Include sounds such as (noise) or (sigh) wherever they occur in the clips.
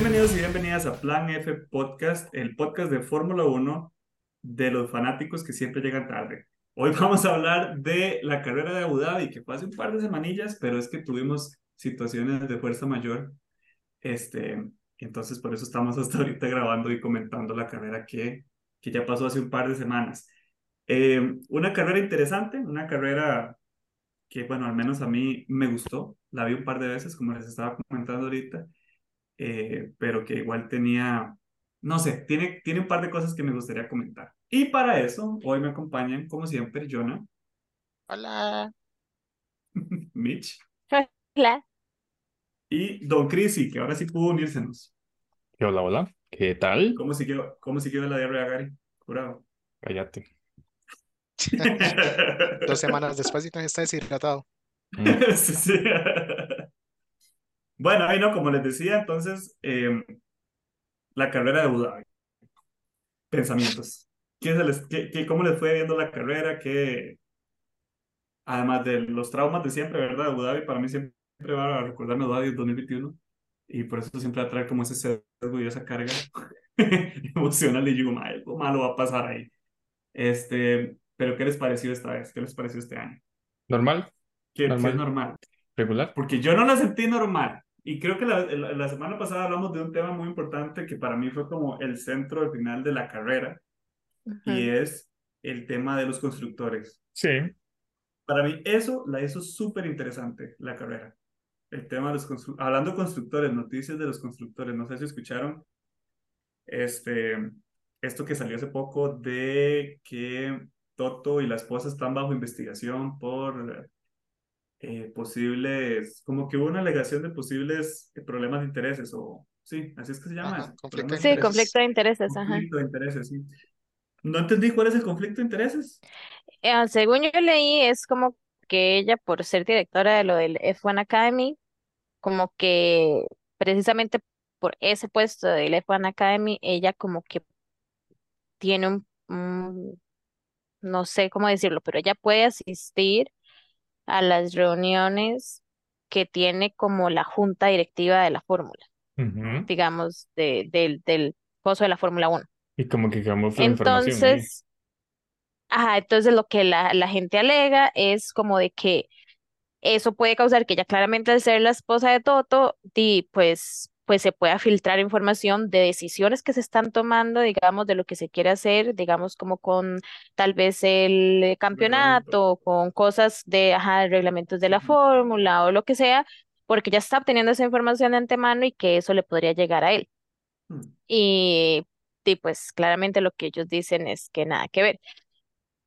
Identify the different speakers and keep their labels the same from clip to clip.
Speaker 1: Bienvenidos y bienvenidas a Plan F Podcast, el podcast de Fórmula 1 de los fanáticos que siempre llegan tarde. Hoy (laughs) vamos a hablar de la carrera de Abu Dhabi, que fue hace un par de semanillas, pero es que tuvimos situaciones de fuerza mayor. Este, entonces, por eso estamos hasta ahorita grabando y comentando la carrera que, que ya pasó hace un par de semanas. Eh, una carrera interesante, una carrera que, bueno, al menos a mí me gustó. La vi un par de veces, como les estaba comentando ahorita. Eh, pero que igual tenía, no sé, tiene, tiene un par de cosas que me gustaría comentar. Y para eso, hoy me acompañan, como siempre, Jonah.
Speaker 2: Hola. (laughs)
Speaker 1: Mitch.
Speaker 3: Hola.
Speaker 1: Y Don Crisi, que ahora sí pudo unírsenos.
Speaker 4: Hola, hola. ¿Qué tal?
Speaker 1: ¿Cómo siguió, cómo siguió la diarrea, Gary? Curado.
Speaker 4: Cállate. (laughs)
Speaker 2: Dos semanas después y no está deshidratado. (laughs)
Speaker 1: sí, sí. Bueno, ahí no, como les decía, entonces, eh, la carrera de Abu Dhabi. Pensamientos. ¿Qué se les, qué, qué- cómo les fue viendo la carrera? ¿Qué, además de los traumas de siempre, ¿verdad? Abu Dhabi, para mí siempre va a recordarme Abu Dhabi 2021 y por eso siempre va a traer como ese sesgo y esa carga (laughs) emocional y digo, "Ma, algo malo va a pasar ahí. Este, pero ¿qué les pareció esta vez? ¿Qué les pareció este año?
Speaker 4: ¿Normal?
Speaker 1: ¿Qué, qué
Speaker 4: Normal.
Speaker 1: es normal?
Speaker 4: ¿Regular?
Speaker 1: Porque yo no la sentí normal. Y creo que la, la, la semana pasada hablamos de un tema muy importante que para mí fue como el centro al final de la carrera y es el tema de los constructores.
Speaker 4: Sí.
Speaker 1: Para mí eso la hizo súper interesante, la carrera. El tema de los constructores, hablando de constructores, noticias de los constructores, no sé si escucharon este, esto que salió hace poco de que Toto y la esposa están bajo investigación por eh, posibles, como que hubo una alegación de posibles problemas de intereses o, sí, así es que se llama
Speaker 2: Ajá, conflicto
Speaker 3: Sí,
Speaker 2: intereses.
Speaker 3: conflicto de intereses, ajá.
Speaker 1: conflicto de intereses, sí. No entendí cuál es el conflicto de intereses.
Speaker 3: Eh, según yo leí, es como que ella, por ser directora de lo del F1 Academy, como que precisamente por ese puesto del F1 Academy, ella como que tiene un, un- no sé cómo decirlo, pero ella puede asistir a las reuniones que tiene como la junta directiva de la fórmula, digamos, de, del, del coso de la Fórmula 1.
Speaker 4: Y como que ahí.
Speaker 3: Entonces, ajá, entonces lo que la, la gente alega es como de que eso puede causar que ella claramente al ser la esposa de Toto, di, pues, pues se pueda filtrar información de decisiones que se están tomando, digamos, de lo que se quiere hacer, digamos, como con tal vez el
Speaker 1: Reglamento.
Speaker 3: campeonato, con cosas de, ajá, reglamentos de la fórmula o lo que sea, porque ya está obteniendo esa información de antemano y que eso le podría llegar a él.
Speaker 1: Hmm.
Speaker 3: Y, y pues claramente lo que ellos dicen es que nada que ver.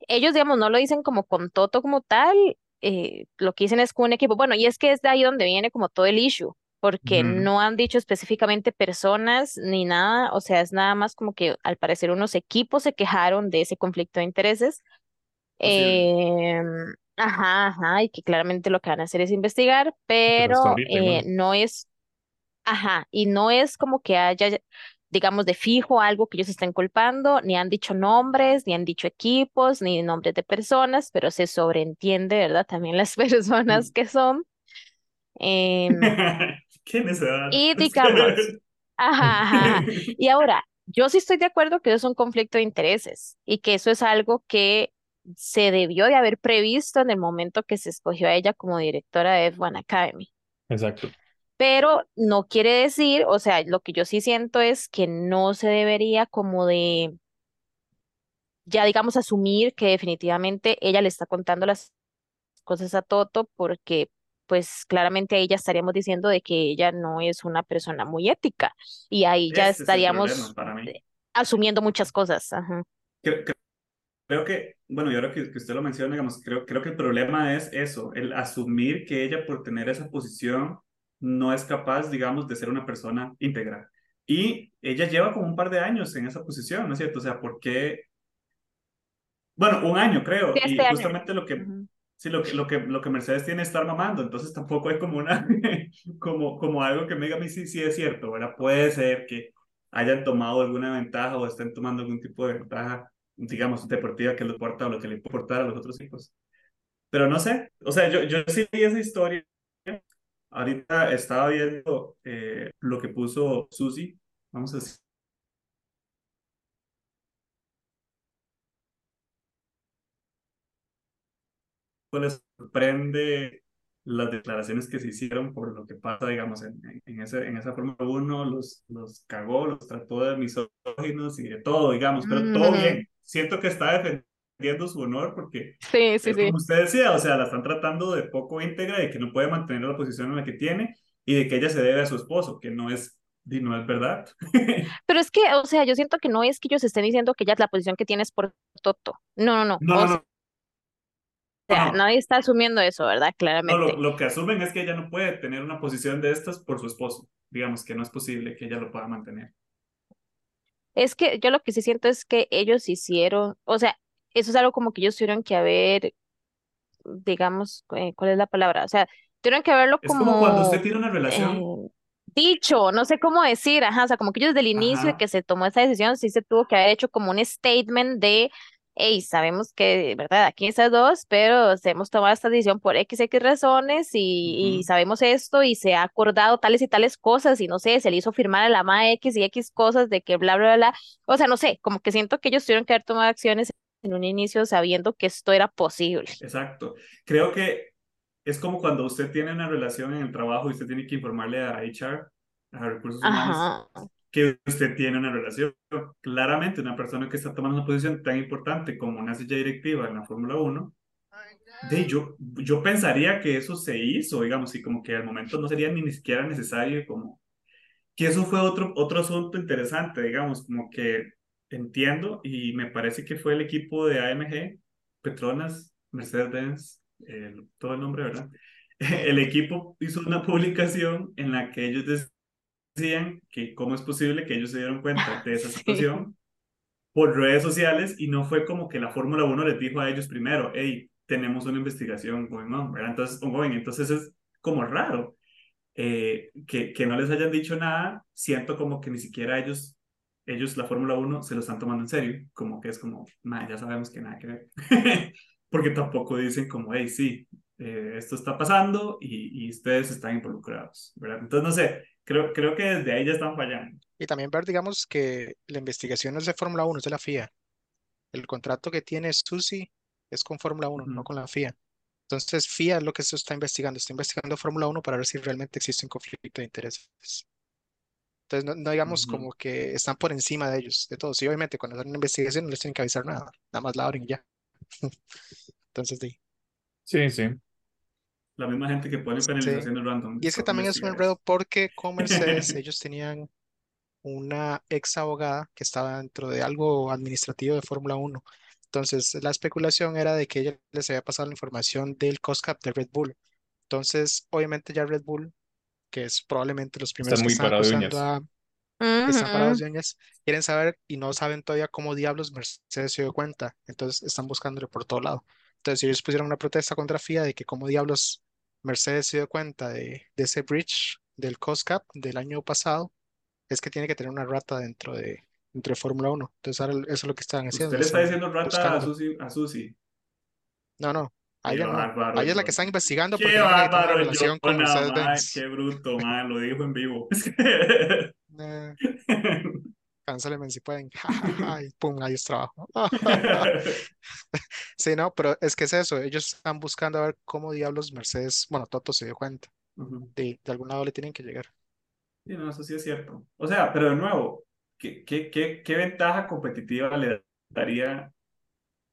Speaker 3: Ellos, digamos, no lo dicen como con Toto como tal, eh, lo que dicen es con un equipo. Bueno, y es que es de ahí donde viene como todo el issue, porque
Speaker 4: Ujú.
Speaker 3: no han dicho específicamente personas ni nada, o sea, es nada más como que al parecer unos equipos se quejaron de ese conflicto de intereses. Em, ajá, ajá, y que claramente lo que van a hacer es investigar,
Speaker 4: Pero
Speaker 3: pero eh, no es Ajá, y no es como que haya, digamos, de fijo algo que ellos estén culpando, ni han dicho nombres, ni han dicho equipos, ni nombres de personas, pero se sobreentiende, ¿verdad? También las (laughs) personas
Speaker 1: Hmm.
Speaker 3: que son. (laughs) Y (laughs) digamos, ajá, ajá, ajá. (laughs) Y ahora, yo sí estoy de acuerdo que eso es un conflicto de intereses y que eso es algo que se debió de haber previsto en el momento que se escogió a ella como directora de F1 Academy.
Speaker 4: Exacto.
Speaker 3: Pero no quiere decir, o sea, lo que yo sí siento es que no se debería como de, ya digamos, asumir que definitivamente ella le está contando las cosas a Toto porque pues claramente ahí ya estaríamos diciendo de que ella no es una persona muy ética y ahí ya
Speaker 1: Ese
Speaker 3: estaríamos eh, asumiendo muchas cosas. Ajá.
Speaker 1: Creo, creo- creo que, bueno, y ahora que, que usted lo menciona, digamos, creo, creo que el problema es eso, el asumir que ella por tener esa posición no es capaz, digamos, de ser una persona íntegra. Y ella lleva como un par de años en esa posición, ¿no es cierto? O sea, ¿por qué? Bueno, un año creo,
Speaker 3: Sí,
Speaker 1: y
Speaker 3: este año.
Speaker 1: justamente lo que. Sí, lo que, lo que, lo que Mercedes tiene es estar mamando, entonces tampoco es como una, (laughs) como, como algo que me diga a mí sí, sí es cierto, ¿verdad? Puede ser que hayan tomado alguna ventaja o estén tomando algún tipo de ventaja, digamos, deportiva que les importa o lo que le importara a los otros hijos. Pero no sé, o sea, yo, yo sí vi esa historia ahorita estaba viendo eh, lo que puso Susi. Vamos a decir. Les sorprende las declaraciones que se hicieron por lo que pasa, digamos, en, en, ese, en esa Fórmula 1, los, los cagó, los trató de misóginos y de todo, digamos, pero todo bien. Siento que está defendiendo su honor porque,
Speaker 3: sí, sí, sí.
Speaker 1: como usted decía, o sea, la están tratando de poco íntegra, de que no puede mantener la posición en la que tiene y de que ella se debe a su esposo, que no es no es verdad. (laughs)
Speaker 3: Pero es que, o sea, yo siento que no es que ellos estén diciendo que ya la posición que tienes por Toto. No, no, no.
Speaker 1: No, no,
Speaker 3: o sea, nadie está asumiendo eso, ¿verdad? Claramente.
Speaker 1: No, lo, que asumen es que ella no puede tener una posición de estas por su esposo. Digamos que no es posible que ella lo pueda mantener.
Speaker 3: Es que yo lo que sí siento es que ellos hicieron, o sea, eso es algo como que ellos tuvieron que haber, digamos, eh, ¿cuál es la palabra? O sea, tuvieron que haberlo como...
Speaker 1: Es como cuando usted tiene una relación...
Speaker 3: Eh, dicho, no sé cómo decir, ajá, o sea, como que ellos desde el inicio de que se tomó esa decisión, sí se tuvo que haber hecho como un statement de hey, sabemos que, ¿verdad? Aquí esas dos, pero hemos tomado esta decisión por X, X razones y, sabemos esto y se ha acordado tales y tales cosas y no sé, se le hizo firmar a la MA X y X cosas de que bla, bla, bla. O sea, no sé, como que siento que ellos tuvieron que haber tomado acciones en un inicio sabiendo que esto era posible.
Speaker 1: Exacto. Creo que es como cuando usted tiene una relación en el trabajo y usted tiene que informarle a HR, a recursos humanos, que usted tiene una relación. Claramente, una persona que está tomando una posición tan importante como una silla directiva en la Fórmula 1, de yo, yo pensaría que eso se hizo, digamos, y como que al momento no sería ni siquiera necesario, como que eso fue otro, otro asunto interesante, digamos, como que entiendo y me parece que fue el equipo de AMG, Petronas, Mercedes-Benz, todo el nombre, ¿verdad? (laughs) El equipo hizo una publicación en la que ellos decían que cómo es posible que ellos se dieron cuenta (laughs) de esa situación por redes sociales y no fue como que la Fórmula 1 les dijo a ellos primero, hey, tenemos una investigación going on, ¿verdad? Entonces, ongoing. Entonces es como raro eh, que, que no les hayan dicho nada, siento como que ni siquiera ellos, ellos la Fórmula 1 se lo están tomando en serio, como que es como, ya sabemos que nada que ver, (laughs) porque tampoco dicen como, hey, sí, eh, esto está pasando y, y ustedes están involucrados, ¿verdad? Entonces, no sé, Creo, creo que desde ahí ya están fallando.
Speaker 2: Y también ver, digamos, que la investigación no es de Fórmula 1, es de la FIA. El contrato que tiene Susi es con Fórmula 1, no con la FIA. Entonces, FIA es lo que se está investigando. Está investigando Fórmula 1 para ver si realmente existe un conflicto de intereses. Entonces, no, digamos como que están por encima de ellos, de todos. Y obviamente, cuando hacen una investigación no les tienen que avisar nada. Nada más la abren y ya. (laughs) Entonces, sí.
Speaker 4: Sí, sí
Speaker 1: la misma gente que pone penalizaciones random.
Speaker 2: Y es que también es un enredo porque con Mercedes (laughs) ellos tenían una ex abogada que estaba dentro de algo administrativo de Fórmula 1. Entonces, la especulación era de que ella les había pasado la información del cost cap de Red Bull. Entonces, obviamente ya Red Bull, que es probablemente los primeros que están acusando a que están parados de uñas, quieren saber y no saben todavía cómo diablos Mercedes se dio cuenta. Entonces, están buscándole por todo lado. Entonces, ellos pusieron una protesta contra FIA de que cómo diablos Mercedes se dio cuenta de, ese bridge del cost cap del año pasado, es que tiene que tener una rata dentro de, entre Fórmula 1. Entonces ahora eso es lo que están haciendo.
Speaker 1: ¿Usted le está diciendo rata a Susi, a Susi?
Speaker 2: No, no. A ella, no. ella es la que está investigando
Speaker 1: porque tiene una relación con Mercedes Qué bruto, man, lo dijo en vivo. (laughs) (laughs)
Speaker 2: eh, si pueden. (laughs) (laughs) y pum, ahí es trabajo. (laughs) sí, no, pero es que es eso. Ellos están buscando a ver cómo diablos Mercedes, bueno, Toto se dio cuenta. de, de, algún lado le tienen que llegar.
Speaker 1: Sí, no, eso sí es cierto. O sea, pero de nuevo, ¿qué, qué, qué, qué ventaja competitiva le daría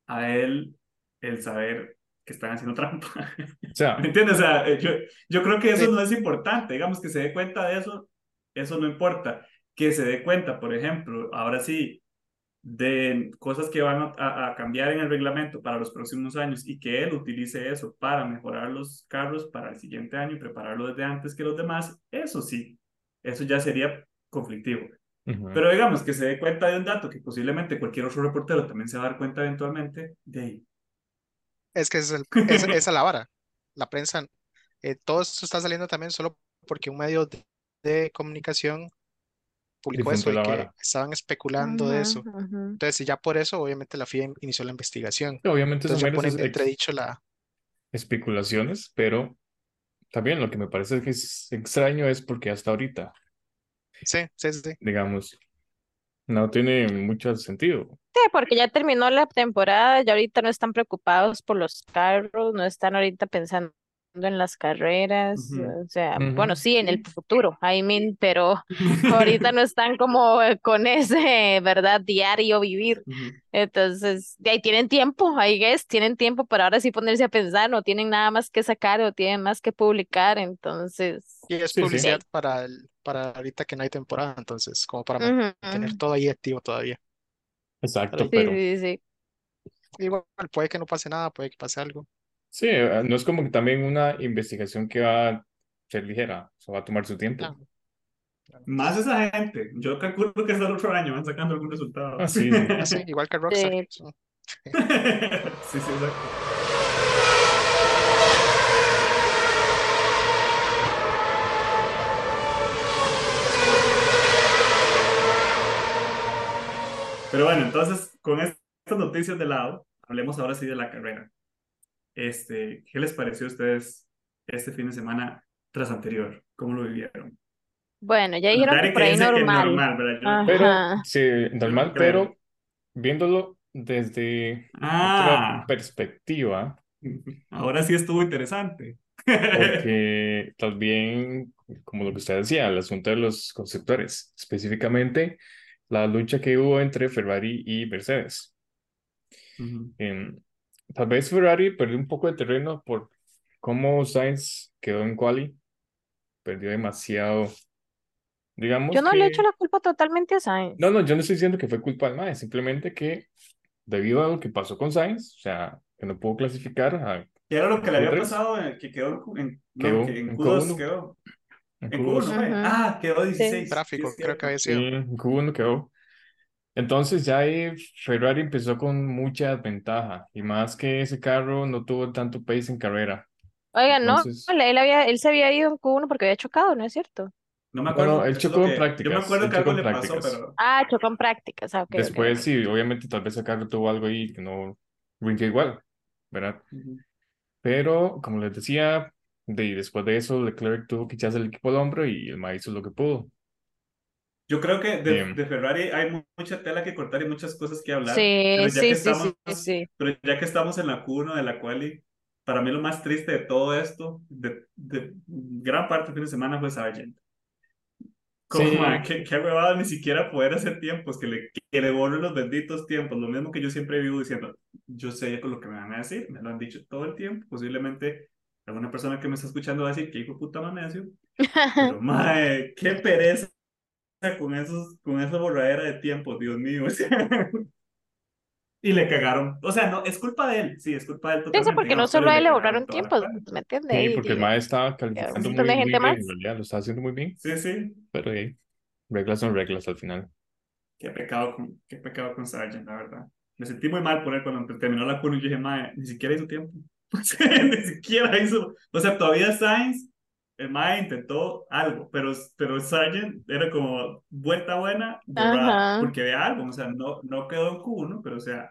Speaker 1: a él el saber que están haciendo trampa? O sea, ¿Me entiendes? O sea, yo, yo creo que eso no es importante. Digamos que se dé cuenta de eso, eso no importa que se dé cuenta, por ejemplo, ahora sí, de cosas que van a, cambiar en el reglamento para los próximos años y que él utilice eso para mejorar los carros para el siguiente año y prepararlo desde antes que los demás, eso sí, eso ya sería conflictivo. Pero digamos que se dé cuenta de un dato que posiblemente cualquier otro reportero también se va a dar cuenta eventualmente, de ahí.
Speaker 2: Es que es, el, (laughs) es esa la vara. La prensa, eh, todo esto está saliendo también solo porque un medio de comunicación publicó eso y que estaban especulando de eso. Entonces, y ya por eso, obviamente, la FIA inició la investigación.
Speaker 4: Obviamente
Speaker 2: Entonces, ya entredicho la...
Speaker 4: especulaciones, pero también lo que me parece que es extraño es porque hasta ahorita,
Speaker 2: Sí, sí, sí.
Speaker 4: digamos, no tiene mucho sentido.
Speaker 3: Sí, porque ya terminó la temporada, ya ahorita no están preocupados por los carros, no están ahorita pensando en las carreras, o sea, bueno, sí, en el futuro, I mean, pero (laughs) ahorita no están como eh, con ese, ¿verdad? Diario vivir. Entonces, de ahí tienen tiempo, I guess, tienen tiempo para ahora sí ponerse a pensar, no tienen nada más que sacar o tienen más que publicar, entonces,
Speaker 2: Y es
Speaker 4: Sí, sí.
Speaker 2: publicidad para el, para ahorita que no hay temporada, entonces, como para
Speaker 3: ahí.
Speaker 2: mantener todo ahí activo todavía.
Speaker 4: Exacto,
Speaker 3: Sí, sí, sí.
Speaker 2: Igual, puede que no pase nada, puede que pase algo.
Speaker 4: Sí, eh, no es como que también una investigación que va a ser ligera, o sea, va a tomar su tiempo.
Speaker 2: Ah.
Speaker 1: Más esa gente. Yo calculo que hasta el otro año van sacando algún resultado.
Speaker 4: Ah, sí, sí.
Speaker 2: Ah, sí, igual que Rockstar.
Speaker 3: Sí.
Speaker 2: sí. (laughs)
Speaker 1: Sí, sí, exacto. Pero bueno, entonces, con estas noticias de lado, hablemos ahora sí de la carrera. Este, ¿qué les pareció a ustedes este fin de semana tras anterior? ¿Cómo lo vivieron?
Speaker 3: Bueno, ya dijeron que por ahí normal.
Speaker 1: normal,
Speaker 4: Pero, sí, normal, pero viéndolo desde otra
Speaker 1: Ah,
Speaker 4: perspectiva,
Speaker 1: ahora sí estuvo interesante.
Speaker 4: porque (laughs) también, como lo que usted decía, el asunto de los constructores, específicamente la lucha que hubo entre Ferrari y Mercedes. Tal vez Ferrari perdió un poco de terreno por cómo Sainz quedó en quali, perdió demasiado, digamos
Speaker 3: Yo no le
Speaker 4: que...
Speaker 3: echo la culpa totalmente a Sainz.
Speaker 4: No, no, yo no estoy diciendo que fue culpa del MAE, simplemente que debido a lo que pasó con Sainz, o sea, que no pudo clasificar a
Speaker 1: ¿Qué era lo que le había
Speaker 4: Q3,
Speaker 1: pasado? eh, Que quedó en, no,
Speaker 4: quedó
Speaker 1: que en
Speaker 4: en
Speaker 1: Q2
Speaker 4: Q1,
Speaker 1: quedó.
Speaker 4: en
Speaker 1: En Q1
Speaker 4: Q2,
Speaker 1: fue.
Speaker 3: Ujú.
Speaker 1: Ah, quedó
Speaker 3: Sí.
Speaker 1: 16. Sí,
Speaker 2: Tráfico, creo que había
Speaker 4: sí,
Speaker 2: sido.
Speaker 4: en Q1 quedó. Entonces ya ahí Ferrari empezó con mucha ventaja y más que ese carro no tuvo tanto pace en carrera.
Speaker 3: Oiga, no,
Speaker 4: Entonces,
Speaker 3: él, él había, él se había ido en Q1 porque había chocado, ¿no es cierto?
Speaker 1: No me
Speaker 4: no, no,
Speaker 1: acuerdo.
Speaker 4: él
Speaker 1: Eso es
Speaker 4: chocó en
Speaker 1: que. Yo me
Speaker 4: prácticas,
Speaker 1: acuerdo
Speaker 4: él
Speaker 1: que algo
Speaker 4: en
Speaker 1: le pasó,
Speaker 4: prácticas.
Speaker 1: pero.
Speaker 3: Ah, chocó en prácticas, ah, ok, ok,
Speaker 4: Después
Speaker 3: ok.
Speaker 4: sí, obviamente tal vez el carro tuvo algo ahí que no rindió igual, ¿verdad?
Speaker 1: Ujú.
Speaker 4: Pero como les decía, de, después de eso Leclerc tuvo que echarse el equipo al hombro y el MAE hizo lo que pudo.
Speaker 1: Yo creo que de, de Ferrari hay mu- mucha tela que cortar y muchas cosas que hablar.
Speaker 3: Sí,
Speaker 1: Pero ya que
Speaker 3: sí, sí,
Speaker 1: estamos,
Speaker 3: sí, sí.
Speaker 1: pero ya que estamos en la Q1 de la quali, para mí lo más triste de todo esto, de, de gran parte del fin de semana, fue Sargent. Como,
Speaker 4: sí,
Speaker 1: ma, qué, qué huevada ni siquiera poder hacer tiempos, que le, que le borren los benditos tiempos. Lo mismo que yo siempre vivo diciendo, yo sé con lo que me van a decir, me lo han dicho todo el tiempo. Posiblemente alguna persona que me está escuchando va a decir que hijo de puta manecio, (laughs) pero mae, qué pereza con esos, con esa borradera de tiempos, Dios mío. (laughs) o sea, y le cagaron. O sea, no, es culpa de él, sí, es culpa de él totalmente,
Speaker 3: porque no
Speaker 1: pero
Speaker 3: solo a él
Speaker 1: le
Speaker 3: borraron tiempos. ¿me entiende?
Speaker 4: sí,
Speaker 3: Y,
Speaker 4: porque el
Speaker 3: y-
Speaker 4: MAE estaba calificando muy, muy
Speaker 3: gente
Speaker 4: bien,
Speaker 3: más.
Speaker 4: en realidad lo estaba haciendo muy bien,
Speaker 1: Sí, sí.
Speaker 4: pero ahí, reglas son reglas al final.
Speaker 1: Qué pecado con, qué pecado con Sargent, la verdad. Me sentí muy mal por él cuando terminó la curva y yo dije, mae, ni siquiera hizo tiempo. (laughs) Ni siquiera hizo. O sea, todavía Sainz, el mae intentó algo, pero, pero Sargent era como vuelta buena, borrada, porque había algo. O sea, no, no quedó en Q1, pero o sea,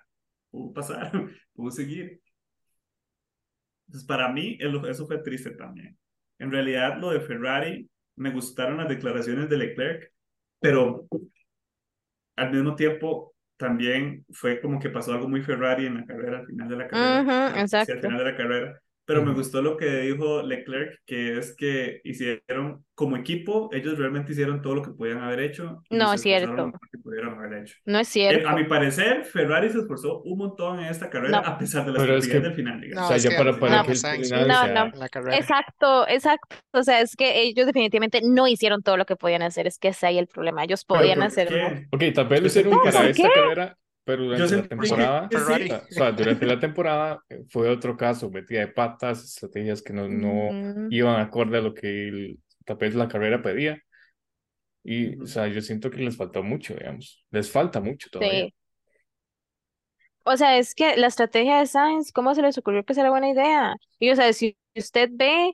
Speaker 1: pudo pasar, (laughs) pudo seguir. Entonces, para mí, eso fue triste también. En realidad, lo de Ferrari, me gustaron las declaraciones de Leclerc, pero al mismo tiempo también fue como que pasó algo muy Ferrari en la carrera, al final de la carrera, sí, al
Speaker 3: exacto.
Speaker 1: final de la carrera, pero me
Speaker 4: Ujú.
Speaker 1: gustó lo que dijo Leclerc, que es que hicieron, como equipo, ellos realmente hicieron todo lo que podían haber hecho
Speaker 3: No es cierto.
Speaker 1: pudieron haber hecho.
Speaker 3: No es
Speaker 1: Eh, a
Speaker 3: cierto.
Speaker 1: mi parecer, Ferrari se esforzó un montón en esta carrera,
Speaker 3: No,
Speaker 1: a pesar de la
Speaker 4: Pero es que,
Speaker 1: del final,
Speaker 4: o
Speaker 1: digamos.
Speaker 2: No,
Speaker 4: sea,
Speaker 2: es
Speaker 4: ya
Speaker 2: que
Speaker 4: para, para
Speaker 3: no,
Speaker 4: que el
Speaker 2: Sainz
Speaker 4: final
Speaker 3: no,
Speaker 4: sea,
Speaker 3: no.
Speaker 2: la carrera.
Speaker 3: Exacto, exacto. O sea, es que ellos definitivamente no hicieron todo lo que podían hacer. Es que ese ahí el problema. Ellos podían
Speaker 1: ¿por
Speaker 3: hacer
Speaker 4: ok, tal vez lo hicieron para esta carrera, pero
Speaker 1: Yo
Speaker 4: durante la temporada,
Speaker 1: que sí.
Speaker 4: o sea, durante la temporada eh, fue otro caso, metida de patas, estrategias que no, no
Speaker 3: Ujú.
Speaker 4: iban acorde a lo que el, tal vez la carrera pedía. Y, o
Speaker 1: Ujú.
Speaker 4: sea, yo siento que les faltó mucho, digamos. Les falta mucho todavía.
Speaker 3: Sí. O sea, es que la estrategia de Sainz, ¿cómo se les ocurrió que era buena idea? Y o sea, si usted ve,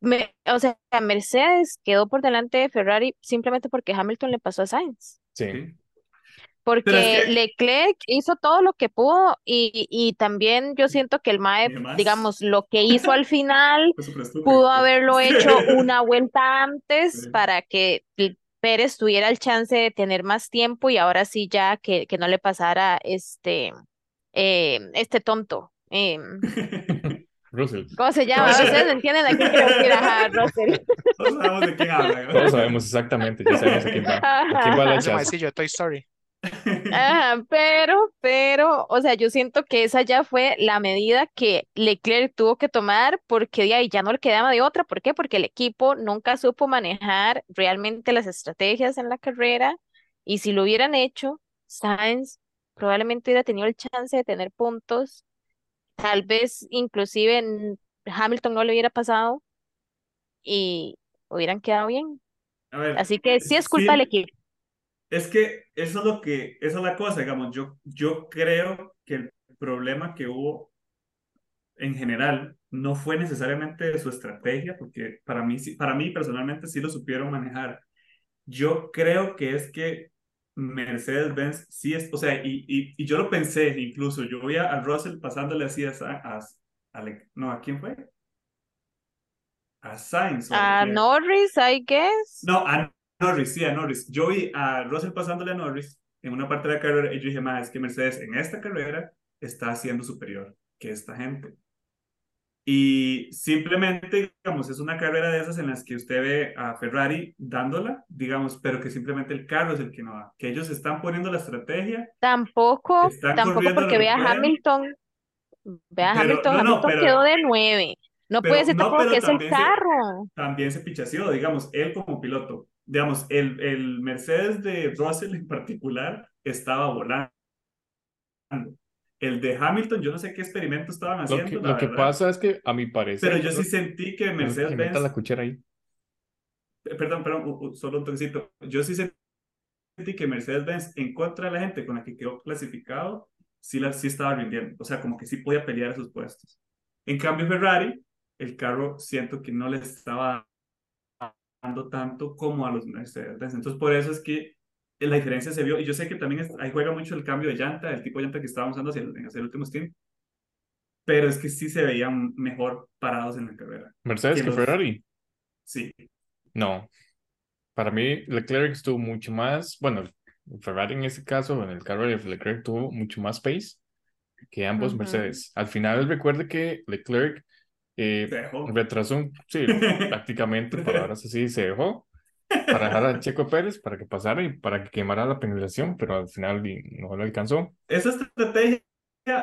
Speaker 3: me- o sea, Mercedes quedó por delante de Ferrari simplemente porque Hamilton le pasó a Sainz.
Speaker 4: Sí.
Speaker 3: Porque
Speaker 1: que-
Speaker 3: Leclerc hizo todo lo que pudo y, y también yo siento que el Mae, digamos, lo que hizo al final pudo haberlo hecho (laughs) una vuelta antes
Speaker 1: Sí.
Speaker 3: para que Pérez tuviera el chance de tener más tiempo y ahora sí ya que, que no le pasara este, eh, este tonto. eh, (laughs)
Speaker 4: Russell.
Speaker 3: ¿cómo se llama?
Speaker 1: Russell.
Speaker 3: Ustedes (laughs) entienden a quién quiero decir, ajá, Russell.
Speaker 1: Todos sabemos de quién habla.
Speaker 4: Todos sabemos exactamente, ya sabemos a quién va. A quién va la
Speaker 2: Ese
Speaker 4: chaza.
Speaker 2: maecillo de Toy Story.
Speaker 3: Ajá, pero, pero, o sea, yo siento que esa ya fue la medida que Leclerc tuvo que tomar porque de ahí ya no le quedaba de otra. ¿Por qué? Porque el equipo nunca supo manejar realmente las estrategias en la carrera y si lo hubieran hecho, Sainz probablemente hubiera tenido el chance de tener puntos. Tal vez inclusive en Hamilton no le hubiera pasado y hubieran quedado bien.
Speaker 1: A ver,
Speaker 3: Así que sí es culpa del equipo.
Speaker 1: Es que eso es lo que, esa es la cosa, digamos, yo, yo creo que el problema que hubo en general no fue necesariamente de su estrategia, porque para mí, para mí personalmente sí lo supieron manejar. Yo creo que es que Mercedes-Benz sí es, o sea, y, y, y yo lo pensé incluso, yo vi a, Russell pasándole así a, a, no, ¿a quién fue? A Sainz. a.
Speaker 3: Norris, I guess.
Speaker 1: No, a Norris, sí, a Norris. Yo vi a Russell pasándole a Norris en una parte de la carrera y yo dije, más es que Mercedes en esta carrera está siendo superior que esta gente. Y simplemente, digamos, es una carrera de esas en las que usted ve a Ferrari dándola, digamos, pero que simplemente el carro es el que no va, que ellos están poniendo la estrategia,
Speaker 3: Tampoco, tampoco porque vea. Hamilton, vea Hamilton,
Speaker 1: no, no,
Speaker 3: Hamilton
Speaker 1: pero-
Speaker 3: quedó de nueve. No
Speaker 1: pero-
Speaker 3: puede ser tampoco que es el
Speaker 1: también se-
Speaker 3: carro.
Speaker 1: también se pichaseó, digamos, él como piloto. Digamos, el, el Mercedes de Russell en particular estaba volando. El de Hamilton, yo no sé qué experimento estaban
Speaker 4: Lo
Speaker 1: haciendo,
Speaker 4: que,
Speaker 1: la
Speaker 4: lo que pasa es que a mi parecer.
Speaker 1: Pero yo sí sentí que
Speaker 4: que meta la cuchara ahí.
Speaker 1: eh, perdón, perdón, solo un toquecito. Yo sí sentí que Mercedes-Benz, en contra de la gente con la que quedó clasificado, sí, la, sí estaba rindiendo. O sea, como que sí podía pelear esos puestos. En cambio, Ferrari, el carro siento que no le estaba tanto como a los Mercedes-Benz. Entonces, por eso es que la diferencia se vio. Y yo sé que también es- ahí juega mucho el cambio de llanta, el tipo de llanta que estábamos usando hacia el, hacia el último stint. Pero es que sí se veían mejor parados en la carrera.
Speaker 4: Mercedes
Speaker 1: que
Speaker 4: que
Speaker 1: los-
Speaker 4: Ferrari.
Speaker 1: Sí.
Speaker 4: No. Para mí, Leclerc estuvo mucho más. Bueno, Ferrari en este caso, en el carro de Leclerc tuvo mucho más pace que ambos
Speaker 3: Ujú.
Speaker 4: Mercedes. Al final, recuerde que Leclerc eh,
Speaker 1: Se dejó.
Speaker 4: retrasó, un- sí, (laughs) prácticamente, palabras así, se dejó para dejar a Checo Pérez para que pasara y para que quemara la penalización, pero al final no lo alcanzó.
Speaker 1: Esa estrategia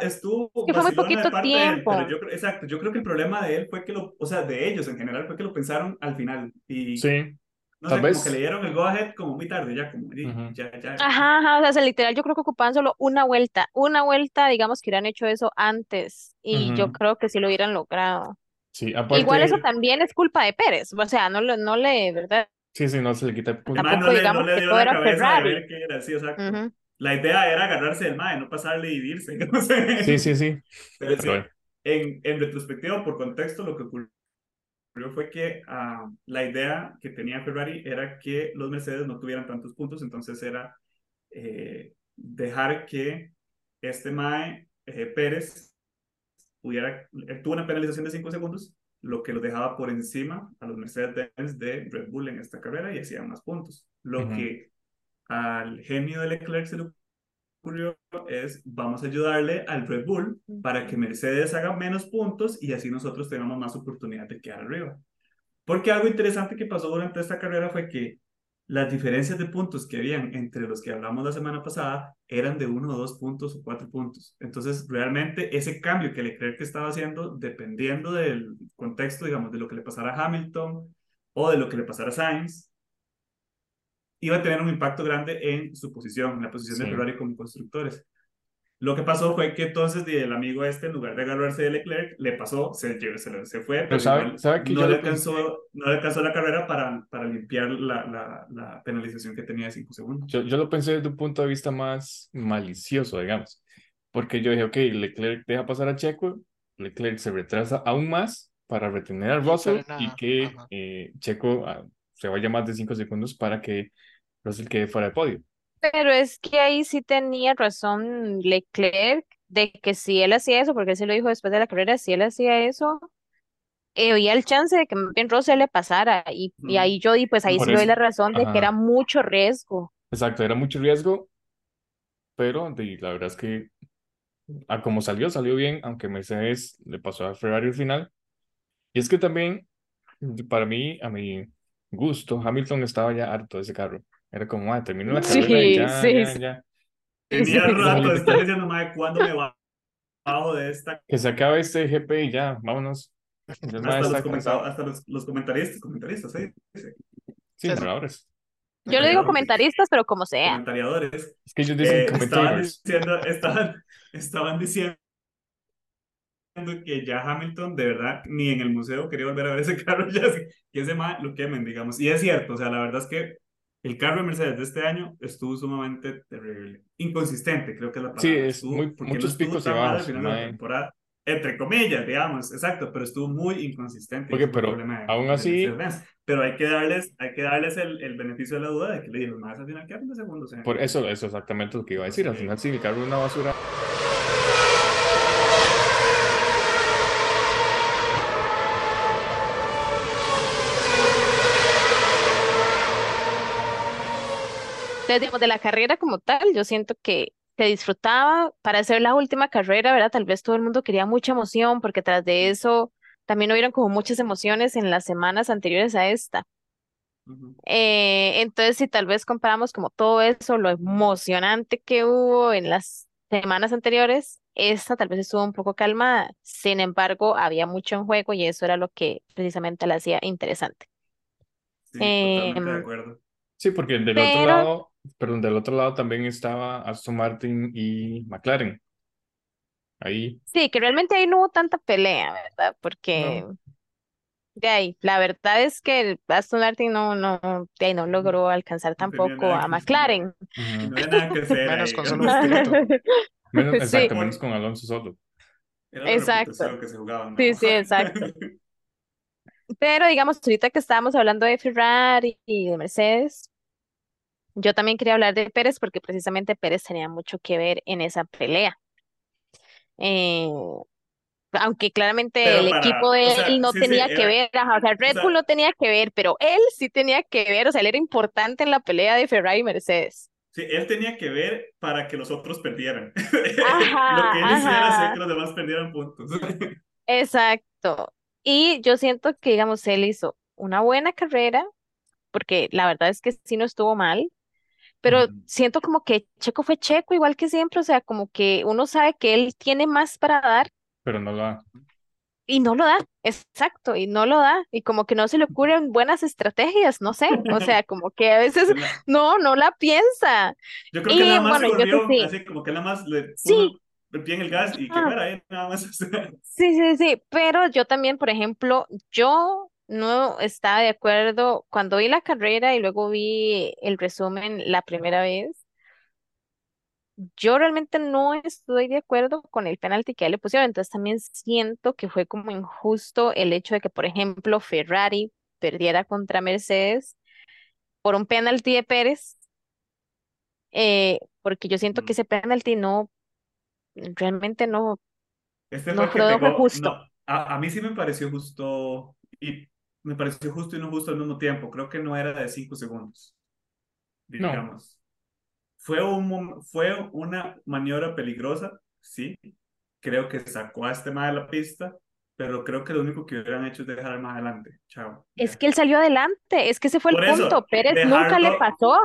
Speaker 1: estuvo
Speaker 3: que fue muy poquito
Speaker 1: él,
Speaker 3: tiempo.
Speaker 1: pero yo exacto, yo creo que el problema de él fue que lo, o sea, de ellos en general, fue que lo pensaron al final y
Speaker 4: Sí,
Speaker 1: no
Speaker 4: tal
Speaker 1: sé,
Speaker 4: vez.
Speaker 1: como que le dieron el go ahead como muy tarde, ya como, y-
Speaker 4: Ujú.
Speaker 1: ya, ya.
Speaker 3: Ajá, ajá, o sea, literal, yo creo que ocupaban solo una vuelta, una vuelta, digamos que hubieran hecho eso antes y yo
Speaker 4: Ujú.
Speaker 3: creo que sí lo hubieran logrado.
Speaker 4: Sí, aparte,
Speaker 3: Igual eso también es culpa de Pérez, o sea, no, le- no le, ¿verdad?
Speaker 4: sí, sí, no se le quita
Speaker 3: tampoco
Speaker 1: no le,
Speaker 3: digamos
Speaker 1: no le
Speaker 3: que
Speaker 1: dio
Speaker 3: todo
Speaker 1: la
Speaker 3: era
Speaker 1: cabeza de
Speaker 3: Ferrari.
Speaker 1: ver qué era, sí, exacto.
Speaker 3: Ujú.
Speaker 1: La idea era agarrarse del mae, no pasarle y irse, (laughs) no sé.
Speaker 4: Sí, sí, sí.
Speaker 1: Pero
Speaker 4: Pero
Speaker 1: en, en retrospectiva, por contexto, lo que ocurrió fue que ah, la idea que tenía Ferrari era que los Mercedes no tuvieran tantos puntos, entonces era eh, dejar que este Mae eh, Pérez pudiera, él tuvo una penalización de 5 segundos, lo que lo dejaba por encima a los Mercedes-Benz de Red Bull en esta carrera y hacían más puntos. Lo
Speaker 4: Ujú.
Speaker 1: que al genio de Leclerc se le ocurrió es vamos a ayudarle al Red Bull para que Mercedes haga menos puntos y así nosotros tengamos más oportunidad de quedar arriba. Porque algo interesante que pasó durante esta carrera fue que las diferencias de puntos que habían entre los que hablamos la semana pasada eran de uno o dos puntos o cuatro puntos. Entonces, realmente ese cambio que Leclerc estaba haciendo, dependiendo del contexto, digamos, de lo que le pasara a Hamilton o de lo que le pasara a Sainz, iba a tener un impacto grande en su posición, en la posición de
Speaker 4: Sí.
Speaker 1: Ferrari como constructores. Lo que pasó fue que entonces el amigo este, en lugar de agarrarse de Leclerc, le pasó, se, se, se fue, pero,
Speaker 4: sabe-
Speaker 1: igual
Speaker 4: sabe que
Speaker 1: no, le
Speaker 4: pensé-
Speaker 1: alcanzó, no le alcanzó la carrera para, para limpiar la, la, la penalización que tenía de 5 segundos.
Speaker 4: Yo, yo lo pensé desde un punto de vista más malicioso, digamos, porque yo dije, ok, Leclerc deja pasar a Checo, Leclerc se retrasa aún más para retener a
Speaker 2: Y
Speaker 4: Russell y que eh, Checo ah, se vaya más de 5 segundos para que Russell quede fuera de podio.
Speaker 3: Pero es que ahí sí tenía razón Leclerc de que si él hacía eso, porque él sí lo dijo después de la carrera, si él hacía eso, eh, había el chance de que bien Russell le pasara. Y, y
Speaker 1: Ujú.
Speaker 3: ahí yo di, pues ahí
Speaker 4: Por
Speaker 3: sí le doy la razón de que era mucho riesgo.
Speaker 4: exacto, era mucho riesgo, pero de- la verdad es que a como salió, salió bien, aunque Mercedes le pasó a Ferrari al final. Y es que también, para mí, a mi gusto, Hamilton estaba ya harto de ese carro. Era como, ah, termino la carrera y
Speaker 3: Sí,
Speaker 4: ya,
Speaker 3: sí,
Speaker 4: ya,
Speaker 3: sí,
Speaker 4: ya.
Speaker 3: sí,
Speaker 1: Tenía
Speaker 3: sí.
Speaker 1: rato estar (laughs) diciendo, madre, ¿cuándo me bajo de esta?
Speaker 4: que se acabe este GP y ya, vámonos. Ya mae
Speaker 1: Hasta los,
Speaker 4: está
Speaker 1: comenta-
Speaker 4: cansado.
Speaker 1: hasta los, los comentaristas, comentaristas, ¿eh? Sí,
Speaker 4: narradores.
Speaker 3: Yo le digo comentaristas, pero como sea.
Speaker 1: Comentariadores.
Speaker 4: Es que ellos dicen
Speaker 1: Eh, estaban diciendo, estaban, estaban diciendo que ya Hamilton de verdad ni en el museo quería volver a ver ese carro (laughs) ya que ese más lo quemen digamos y es cierto o sea la verdad es que el carro de Mercedes de este año estuvo sumamente terrible inconsistente creo que es la
Speaker 4: Sí,
Speaker 1: palabra
Speaker 4: es
Speaker 1: estuvo
Speaker 4: muy,
Speaker 1: porque no
Speaker 4: muchos
Speaker 1: estuvo
Speaker 4: picos y
Speaker 1: mal al
Speaker 4: bajos.
Speaker 1: final de la temporada entre comillas digamos exacto pero estuvo muy inconsistente el
Speaker 4: pero
Speaker 1: de,
Speaker 4: aún así,
Speaker 1: pero hay que darles hay que darles el, el beneficio de la duda de que le dieron más al final quedaron de segundos en el
Speaker 4: por eso, eso es exactamente lo que iba a decir. Al
Speaker 1: Sí.
Speaker 4: final, sí, mi carro es una basura.
Speaker 3: Entonces, digamos, de la carrera como tal, yo siento que se disfrutaba para hacer la última carrera, ¿verdad? Tal vez todo el mundo quería mucha emoción, porque tras de eso también hubieron como muchas emociones en las semanas anteriores a esta. Eh, entonces, si tal vez comparamos como todo eso, lo emocionante que hubo en las semanas anteriores, esta tal vez estuvo un poco calmada. Sin embargo, había mucho en juego y eso era lo que precisamente la hacía interesante.
Speaker 1: sí totalmente de
Speaker 3: Em,
Speaker 1: acuerdo
Speaker 4: Sí, porque del otro
Speaker 3: pero
Speaker 4: lado, perdón, del otro lado también estaba Aston Martin y McLaren. Ahí,
Speaker 3: sí, que realmente ahí no hubo tanta pelea, ¿verdad? Porque
Speaker 4: no.
Speaker 3: de ahí, la verdad es que el Aston Martin no, no, de ahí no logró alcanzar
Speaker 1: no
Speaker 3: tampoco
Speaker 1: nada
Speaker 3: a McLaren.
Speaker 1: no había nada que hacer
Speaker 2: Menos
Speaker 1: ahí
Speaker 2: con solo.
Speaker 4: Menos, (laughs)
Speaker 3: Sí,
Speaker 4: exacto, menos con Alonso solo.
Speaker 1: Era
Speaker 3: exacto.
Speaker 1: que se jugaban,
Speaker 3: Sí,
Speaker 1: ¿no?
Speaker 3: sí, exacto. (laughs) Pero digamos, ahorita que estábamos hablando de Ferrari y de Mercedes, yo también quería hablar de Pérez porque precisamente Pérez tenía mucho que ver en esa pelea. Eh, aunque claramente el equipo de
Speaker 1: o
Speaker 3: él
Speaker 1: sea,
Speaker 3: no
Speaker 1: sí, sí,
Speaker 3: tenía que
Speaker 1: era,
Speaker 3: ver, o sea,
Speaker 1: o
Speaker 3: Red Bull no tenía que ver, pero él sí tenía que ver, o sea, él era importante en la pelea de Ferrari y Mercedes.
Speaker 1: sí, él tenía que ver para que los otros perdieran. (laughs)
Speaker 3: Ajá,
Speaker 1: Lo que él hiciera hacía que los demás perdieran puntos. (laughs)
Speaker 3: exacto. Y yo siento que, digamos, él hizo una buena carrera, porque la verdad es que sí no estuvo mal, pero siento como que Checo fue Checo igual que siempre, o sea, como que uno sabe que él tiene más para dar
Speaker 4: Pero no la.
Speaker 3: y no lo da, exacto, y no lo da, y como que no se le ocurren buenas estrategias, no sé, o sea, (laughs) como que a veces (laughs) no, no la piensa.
Speaker 1: Yo creo que nada más
Speaker 3: bueno,
Speaker 1: corrió,
Speaker 3: sí,
Speaker 1: así como que nada más le
Speaker 3: sí,
Speaker 1: el pie en el gas y que
Speaker 3: ajá,
Speaker 1: fuera ahí, nada más.
Speaker 3: sí, sí, sí, pero yo también, por ejemplo, yo no estaba de acuerdo cuando vi la carrera y luego vi el resumen la primera vez. Yo realmente no estoy de acuerdo con el penalti que a él le pusieron, entonces también siento que fue como injusto el hecho de que, por ejemplo, Ferrari perdiera contra Mercedes por un penalti de Pérez, eh, porque yo siento que ese penalti no, realmente no,
Speaker 1: Este fue
Speaker 3: no
Speaker 1: el que
Speaker 3: no
Speaker 1: pegó.
Speaker 3: justo.
Speaker 1: No, a, a mí sí me pareció justo y me pareció justo y no justo al mismo tiempo. Creo que no era de 5 segundos,
Speaker 4: No,
Speaker 1: digamos. Fue, un, fue una maniobra peligrosa, sí. Creo que sacó a este más de la pista, pero creo que lo único que hubieran hecho es dejar más adelante. Chao,
Speaker 3: Es
Speaker 1: ya.
Speaker 3: que él salió adelante, es que ese fue el
Speaker 1: Por
Speaker 3: punto.
Speaker 1: eso,
Speaker 3: Pérez nunca le
Speaker 1: dejarlo.
Speaker 3: pasó,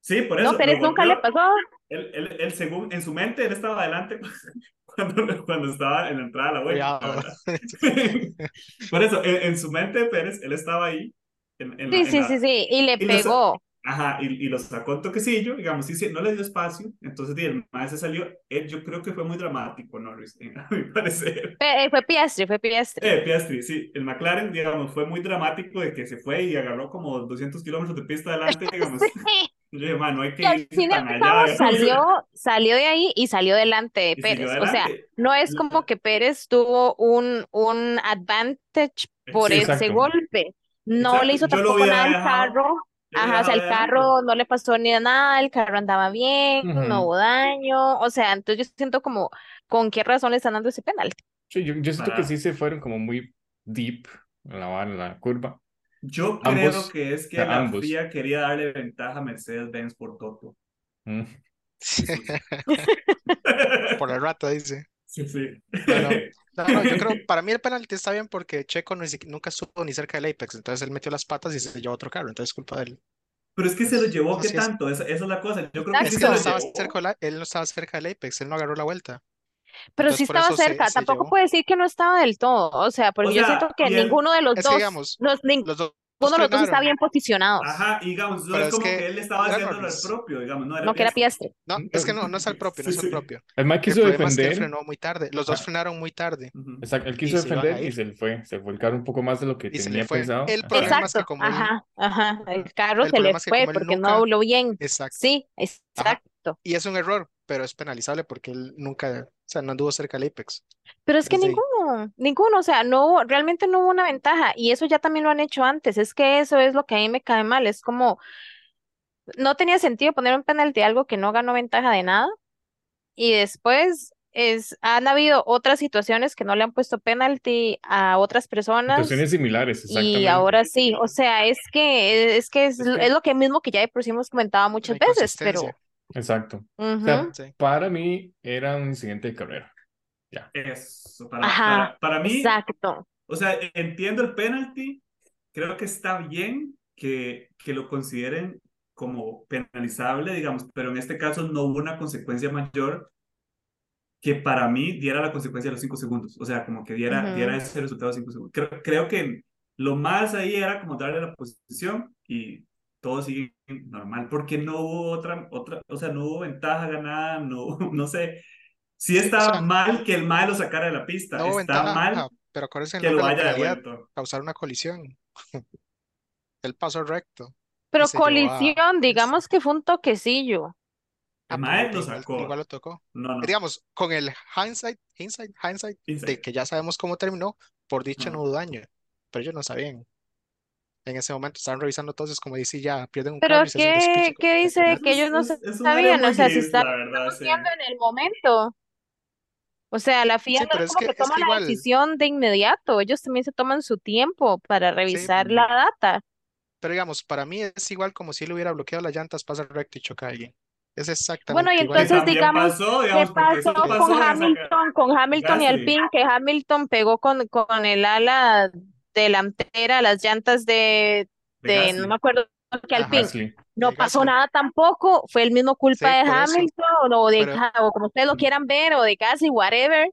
Speaker 1: Sí, por
Speaker 3: no,
Speaker 1: eso,
Speaker 3: Pérez
Speaker 1: lo
Speaker 3: nunca le
Speaker 1: golpeó.
Speaker 3: pasó.
Speaker 1: Él, él, él, según, en su mente, él estaba adelante (laughs) cuando, cuando estaba en la entrada a la vuelta. (laughs) Por eso, en, en su mente, Pérez, él estaba ahí, en, en
Speaker 3: Sí,
Speaker 1: la,
Speaker 3: sí, sí,
Speaker 1: la,
Speaker 3: sí, y le
Speaker 1: y
Speaker 3: pegó.
Speaker 1: ajá, y, y lo sacó un toquecillo, digamos, sí, sí, no le dio espacio, entonces di, el maestro salió, él, yo creo que fue muy dramático, Norris, (laughs) a mi parecer.
Speaker 3: Pe- fue Piastri, fue Piastri.
Speaker 1: Eh, Piastri, sí, el McLaren, digamos, fue muy dramático de que se fue y agarró como 200 kilómetros de pista adelante, digamos,
Speaker 3: Sí,
Speaker 1: no hay
Speaker 3: y
Speaker 1: que
Speaker 3: al
Speaker 1: ir
Speaker 3: fin y al
Speaker 1: tan allá,
Speaker 3: cabo
Speaker 1: digamos,
Speaker 3: salió, salió de ahí y salió delante de Pérez. O sea,
Speaker 1: adelante.
Speaker 3: no es como que Pérez tuvo un, un advantage por
Speaker 1: Sí,
Speaker 3: ese
Speaker 4: exacto.
Speaker 3: golpe. No le
Speaker 1: exacto,
Speaker 3: hizo
Speaker 1: yo lo
Speaker 3: tampoco nada al carro.
Speaker 1: le
Speaker 3: Ajá, o sea, el
Speaker 1: adelante.
Speaker 3: carro no le pasó ni nada, el carro andaba bien, no
Speaker 4: Ujú.
Speaker 3: hubo daño, o sea, entonces yo siento como, ¿con qué razón le están dando ese penalti?
Speaker 4: Sí, yo, yo siento que
Speaker 1: Para-
Speaker 4: sí se fueron como muy deep en la, en la curva.
Speaker 1: Yo creo que es que la
Speaker 4: ambos.
Speaker 1: FIA quería darle ventaja a Mercedes-Benz por Toto.
Speaker 4: Mm.
Speaker 1: Sí. (laughs)
Speaker 2: Por la rata, dice.
Speaker 1: Sí, sí. (laughs)
Speaker 2: No, no. Yo creo, para mí el penalti está bien porque Checo nunca estuvo ni cerca del Apex, entonces él metió las patas y se llevó otro carro, entonces es culpa de él.
Speaker 1: Pero es que se lo llevó, ¿qué
Speaker 2: es.
Speaker 1: tanto? Esa, esa es la cosa. Yo creo que
Speaker 2: Es que
Speaker 1: se
Speaker 2: no
Speaker 1: lo
Speaker 2: estaba
Speaker 1: llevó.
Speaker 2: cerca, él no estaba cerca del Apex, él no agarró la vuelta.
Speaker 3: Pero
Speaker 2: Entonces,
Speaker 3: sí
Speaker 2: por
Speaker 3: estaba
Speaker 2: eso se-
Speaker 3: cerca,
Speaker 2: se
Speaker 3: tampoco
Speaker 2: llevó.
Speaker 3: puede decir que no estaba del todo, o sea, porque
Speaker 1: O
Speaker 3: yo
Speaker 1: sea,
Speaker 3: siento que
Speaker 1: y él-
Speaker 3: ninguno de los
Speaker 2: Es que
Speaker 3: dos,
Speaker 2: digamos,
Speaker 3: los, ninguno
Speaker 2: los dos
Speaker 3: de los dos está bien posicionados,
Speaker 1: Ajá, y digamos, no
Speaker 2: Pero
Speaker 1: es
Speaker 2: es
Speaker 1: como
Speaker 2: que
Speaker 1: que él estaba haciéndolo al propio, digamos, no era
Speaker 3: no que era.
Speaker 1: Piastri.
Speaker 2: No, es que no, no es al (laughs) propio, no
Speaker 1: Sí,
Speaker 2: es al
Speaker 1: sí.
Speaker 2: propio.
Speaker 4: El Mike
Speaker 2: El
Speaker 4: quiso
Speaker 2: problema es que
Speaker 4: defender.
Speaker 2: frenó muy tarde, los dos
Speaker 4: Ah.
Speaker 2: frenaron muy tarde
Speaker 1: Ujú.
Speaker 4: Exacto, él
Speaker 2: y
Speaker 4: quiso
Speaker 2: se a
Speaker 4: defender y
Speaker 2: ir.
Speaker 4: se le fue. Se fue el carro un poco más de lo que
Speaker 2: Y se
Speaker 4: tenía pensado.
Speaker 2: El problema es que
Speaker 3: Exacto,
Speaker 2: como
Speaker 3: ajá, ajá, el carro
Speaker 2: el
Speaker 3: se le
Speaker 2: problema es que
Speaker 3: fue porque no habló bien,
Speaker 2: Exacto.
Speaker 3: sí, exacto.
Speaker 2: Y es un error, pero es penalizable porque él nunca, o sea, no anduvo cerca del Apex.
Speaker 3: Pero es que
Speaker 2: Desde ahí.
Speaker 3: ninguno, ninguno, o sea, no hubo, realmente no hubo una ventaja y eso ya también lo han hecho antes, es que eso es lo que a mí me cae mal, es como, no tenía sentido poner un penalti a algo que no ganó ventaja de nada y después es, han habido otras situaciones que no le han puesto penalti a otras personas
Speaker 4: Situaciones similares,
Speaker 3: y
Speaker 4: exactamente.
Speaker 3: ahora sí, o sea, es que es que es,
Speaker 4: Es que-
Speaker 3: es lo que mismo que ya de por sí hemos comentado muchas veces, pero
Speaker 4: Exacto. O
Speaker 3: ujú,
Speaker 4: sea,
Speaker 2: Sí.
Speaker 4: para mí era un incidente de carrera. Ya.
Speaker 1: Eso, para,
Speaker 3: Ajá,
Speaker 1: para, para mí,
Speaker 3: exacto.
Speaker 1: o sea, entiendo el penalty, creo que está bien que, que lo consideren como penalizable, digamos, pero en este caso no hubo una consecuencia mayor que para mí diera la consecuencia de los cinco segundos, o sea, como que diera,
Speaker 3: Ujú.
Speaker 1: diera ese resultado de cinco segundos. Creo, creo que lo más ahí era como darle la posición y todo sigue normal, porque no hubo otra, otra, o sea, no hubo ventaja ganada, no, (laughs) no sé. Sí
Speaker 2: o
Speaker 1: está
Speaker 2: sea,
Speaker 1: mal que el mae lo sacara de la pista,
Speaker 2: No
Speaker 1: está
Speaker 2: ventaja,
Speaker 1: mal
Speaker 2: ajá, pero acuérdense el
Speaker 1: que lo
Speaker 2: nombre de la
Speaker 1: haya devuelto.
Speaker 2: causar una colisión. (laughs) El paso recto.
Speaker 3: Pero
Speaker 2: a-
Speaker 3: colisión, digamos que fue un toquecillo.
Speaker 1: El mae lo
Speaker 2: igual,
Speaker 1: sacó.
Speaker 2: igual lo tocó.
Speaker 1: No, no.
Speaker 2: Digamos, con el hindsight, hindsight, hindsight, de
Speaker 1: Hindsight.
Speaker 2: que ya sabemos cómo terminó, por dicho
Speaker 1: No.
Speaker 2: no hubo daño. Pero ellos no sabían. En ese momento estaban revisando entonces, como dice, ya pierden un
Speaker 3: Pero
Speaker 2: y se
Speaker 3: ¿qué, qué dice que ellos no
Speaker 1: Es- es- es un área
Speaker 3: sabían? O sea, si
Speaker 1: gris,
Speaker 3: está
Speaker 1: la verdad, sí.
Speaker 3: haciendo en el momento. O sea, la FIA
Speaker 2: Sí,
Speaker 3: no es
Speaker 2: es
Speaker 3: como
Speaker 2: que-
Speaker 3: que
Speaker 2: es que
Speaker 3: toma la
Speaker 2: igual-
Speaker 3: decisión de inmediato. Ellos también se toman su tiempo para revisar
Speaker 1: mm.
Speaker 3: la data.
Speaker 2: Pero digamos, para mí es igual como si él hubiera bloqueado las llantas, pasa recto y choca a alguien. Es
Speaker 3: Bueno,
Speaker 2: exactamente
Speaker 3: y
Speaker 2: igual.
Speaker 1: Que
Speaker 3: entonces digamos,
Speaker 1: pasó,
Speaker 3: ¿qué
Speaker 1: digamos,
Speaker 3: pasó
Speaker 1: pasó
Speaker 3: con Hamilton, con Hamilton y
Speaker 1: Gasly.
Speaker 3: Alpine? Que Hamilton pegó con, con el ala delantera, las llantas de,
Speaker 1: de
Speaker 3: de
Speaker 1: Gasly.
Speaker 3: no me acuerdo qué
Speaker 2: Ajá.
Speaker 3: Alpine. No
Speaker 2: de
Speaker 3: pasó
Speaker 2: Gasly.
Speaker 3: nada tampoco, fue el mismo culpa
Speaker 2: Sí,
Speaker 3: de. Hamilton o de
Speaker 2: Pero-
Speaker 3: o como ustedes lo quieran ver, o de Gasly, whatever.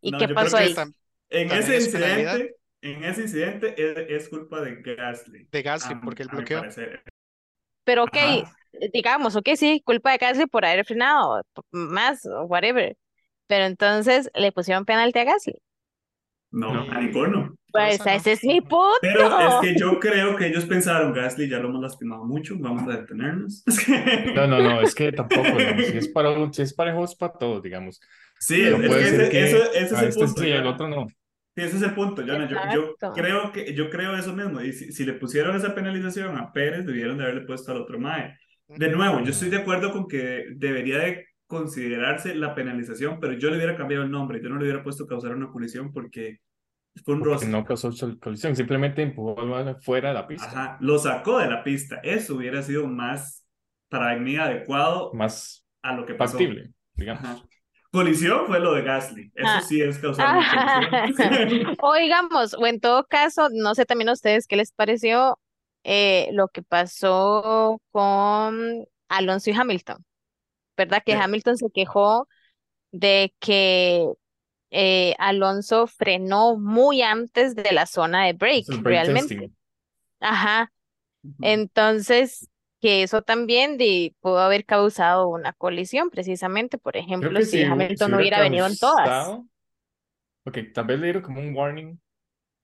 Speaker 3: ¿Y
Speaker 1: No,
Speaker 3: qué pasó ahí?
Speaker 1: que En ese
Speaker 2: es penalidad.
Speaker 1: incidente, en ese incidente es, es culpa de Gasly.
Speaker 2: de Gasly,
Speaker 1: a-
Speaker 2: porque bloqueó.
Speaker 1: parecer.
Speaker 3: Pero ok,
Speaker 1: Ajá.
Speaker 3: digamos, ok, sí, culpa de Gasly por haber frenado más, whatever. Pero entonces le pusieron penalti a Gasly.
Speaker 1: No,
Speaker 2: No.
Speaker 1: a ninguno.
Speaker 3: Pues
Speaker 2: no.
Speaker 3: ese es mi punto.
Speaker 1: Pero es que yo creo que ellos pensaron, Gasly ya lo hemos lastimado mucho, vamos a detenernos. (laughs)
Speaker 4: No, no, no, es que tampoco, digamos, si es para un, si es parejo es para todos, digamos.
Speaker 1: Sí, es, que ese,
Speaker 4: que
Speaker 1: eso- ese es
Speaker 4: a
Speaker 1: el
Speaker 4: este
Speaker 1: punto.
Speaker 4: sí
Speaker 1: Jonah.
Speaker 4: otro no.
Speaker 1: Sí, ese es el punto, Jonah. Yo, yo creo que, yo creo eso mismo. Y si, si le pusieron esa penalización a Pérez, debieron de haberle puesto al otro Mae. De nuevo, yo estoy de acuerdo con que debería de considerarse la penalización, pero yo le hubiera cambiado el nombre. Yo no le hubiera puesto causar una colisión porque fue un roce.
Speaker 4: no causó colisión, simplemente empujó al balón fuera de la pista.
Speaker 1: Ajá, lo sacó de la pista. Eso hubiera sido más para mí adecuado
Speaker 4: Más
Speaker 1: a lo que pasó.
Speaker 4: factible, digamos.
Speaker 1: Ajá. Colisión fue lo de Gasly. Eso
Speaker 3: Ah.
Speaker 1: sí es causar una colisión. (laughs)
Speaker 3: O digamos, o en todo caso, no sé también a ustedes qué les pareció eh, lo que pasó con Alonso y Hamilton, ¿verdad? Que
Speaker 1: Sí.
Speaker 3: Hamilton se quejó de que eh, Alonso frenó muy antes de la zona de break,
Speaker 4: brake
Speaker 3: realmente.
Speaker 4: testing.
Speaker 3: Ajá. Entonces, que eso también de, pudo haber causado una colisión, precisamente, por ejemplo, si
Speaker 4: si,
Speaker 3: Hamilton
Speaker 4: si
Speaker 3: no hubiera venido en todas.
Speaker 4: Ok, tal vez le dieron como un warning,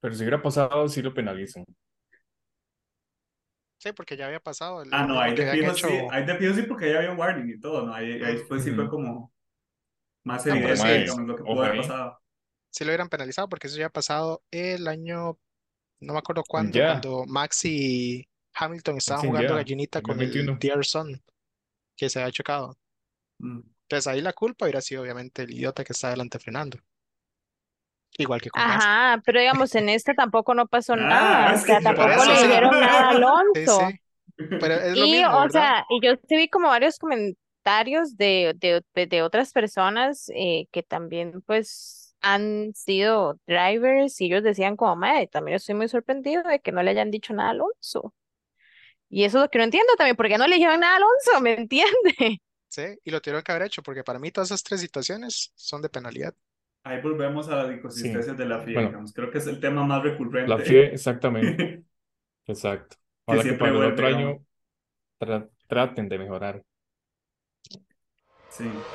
Speaker 4: pero si hubiera pasado, sí lo penalizan.
Speaker 2: Sí, porque ya había pasado. el-
Speaker 1: Ah, no, ahí de fijo sí,
Speaker 2: hecho.
Speaker 1: ahí de fijo sí porque ya había un warning y todo, ¿no? Ahí, ahí fue, sí fue como más evidente,
Speaker 2: sí,
Speaker 1: digamos, lo que pudo haber pasado.
Speaker 2: Sí lo hubieran penalizado porque eso ya ha pasado el año, no me acuerdo cuándo, cuando Max y Hamilton estaba
Speaker 4: Sí,
Speaker 2: jugando gallinita con el
Speaker 4: 2021.
Speaker 2: Dear Son, que se había chocado.
Speaker 1: Mm.
Speaker 2: Entonces ahí la culpa hubiera sido obviamente el idiota que está adelante frenando. Igual que con.
Speaker 3: Ajá, pero digamos, en esta tampoco no pasó
Speaker 1: Ah,
Speaker 3: nada, o sea, tampoco
Speaker 2: eso,
Speaker 3: le
Speaker 2: sí.
Speaker 3: dijeron nada a (laughs)
Speaker 2: Sí,
Speaker 3: Alonso.
Speaker 2: sí. Pero es lo
Speaker 3: Y,
Speaker 2: mismo,
Speaker 3: o
Speaker 2: ¿verdad?
Speaker 3: sea, y yo sí vi como varios comentarios de, de, de- de otras personas eh, que también, pues, han sido drivers y ellos decían como, madre, también estoy muy sorprendido de que no le hayan dicho nada a Alonso. Y eso es lo que no entiendo también, ¿por qué no le dijeron nada a Alonso? (laughs) ¿Me entiende?
Speaker 2: Sí, y lo tuvieron que haber hecho, porque para mí todas esas tres situaciones son de penalidad.
Speaker 1: Ahí volvemos a las inconsistencias de la FIA,
Speaker 4: Bueno.
Speaker 1: digamos. Creo que es el tema más recurrente.
Speaker 4: La FIA, exactamente, (laughs) exacto. Ojalá que
Speaker 1: siempre
Speaker 4: para el otro año tra- traten de mejorar.
Speaker 1: Sí.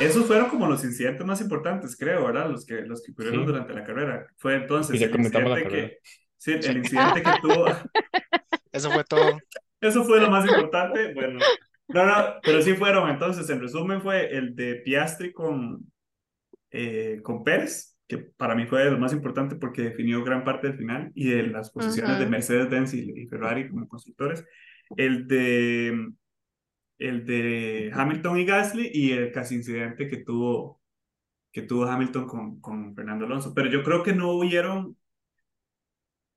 Speaker 1: Esos fueron como los incidentes más importantes, creo, ¿verdad? Los que, los que ocurrieron
Speaker 4: Sí.
Speaker 1: durante la carrera. Fue entonces
Speaker 4: Y ya
Speaker 1: el
Speaker 4: comentamos la
Speaker 1: incidente que... Sí, el incidente que tuvo... (laughs)
Speaker 2: Eso fue todo.
Speaker 1: Eso fue lo más importante. Bueno, no, no, pero sí fueron. Entonces, en resumen, fue el de Piastri con, eh, con Pérez, que para mí fue lo más importante porque definió gran parte del final y de las posiciones de. Mercedes-Benz y, y Ferrari como constructores. El de, el de Hamilton y Gasly y el casi incidente que tuvo, que tuvo Hamilton con, con Fernando Alonso. Pero yo creo que no hubieron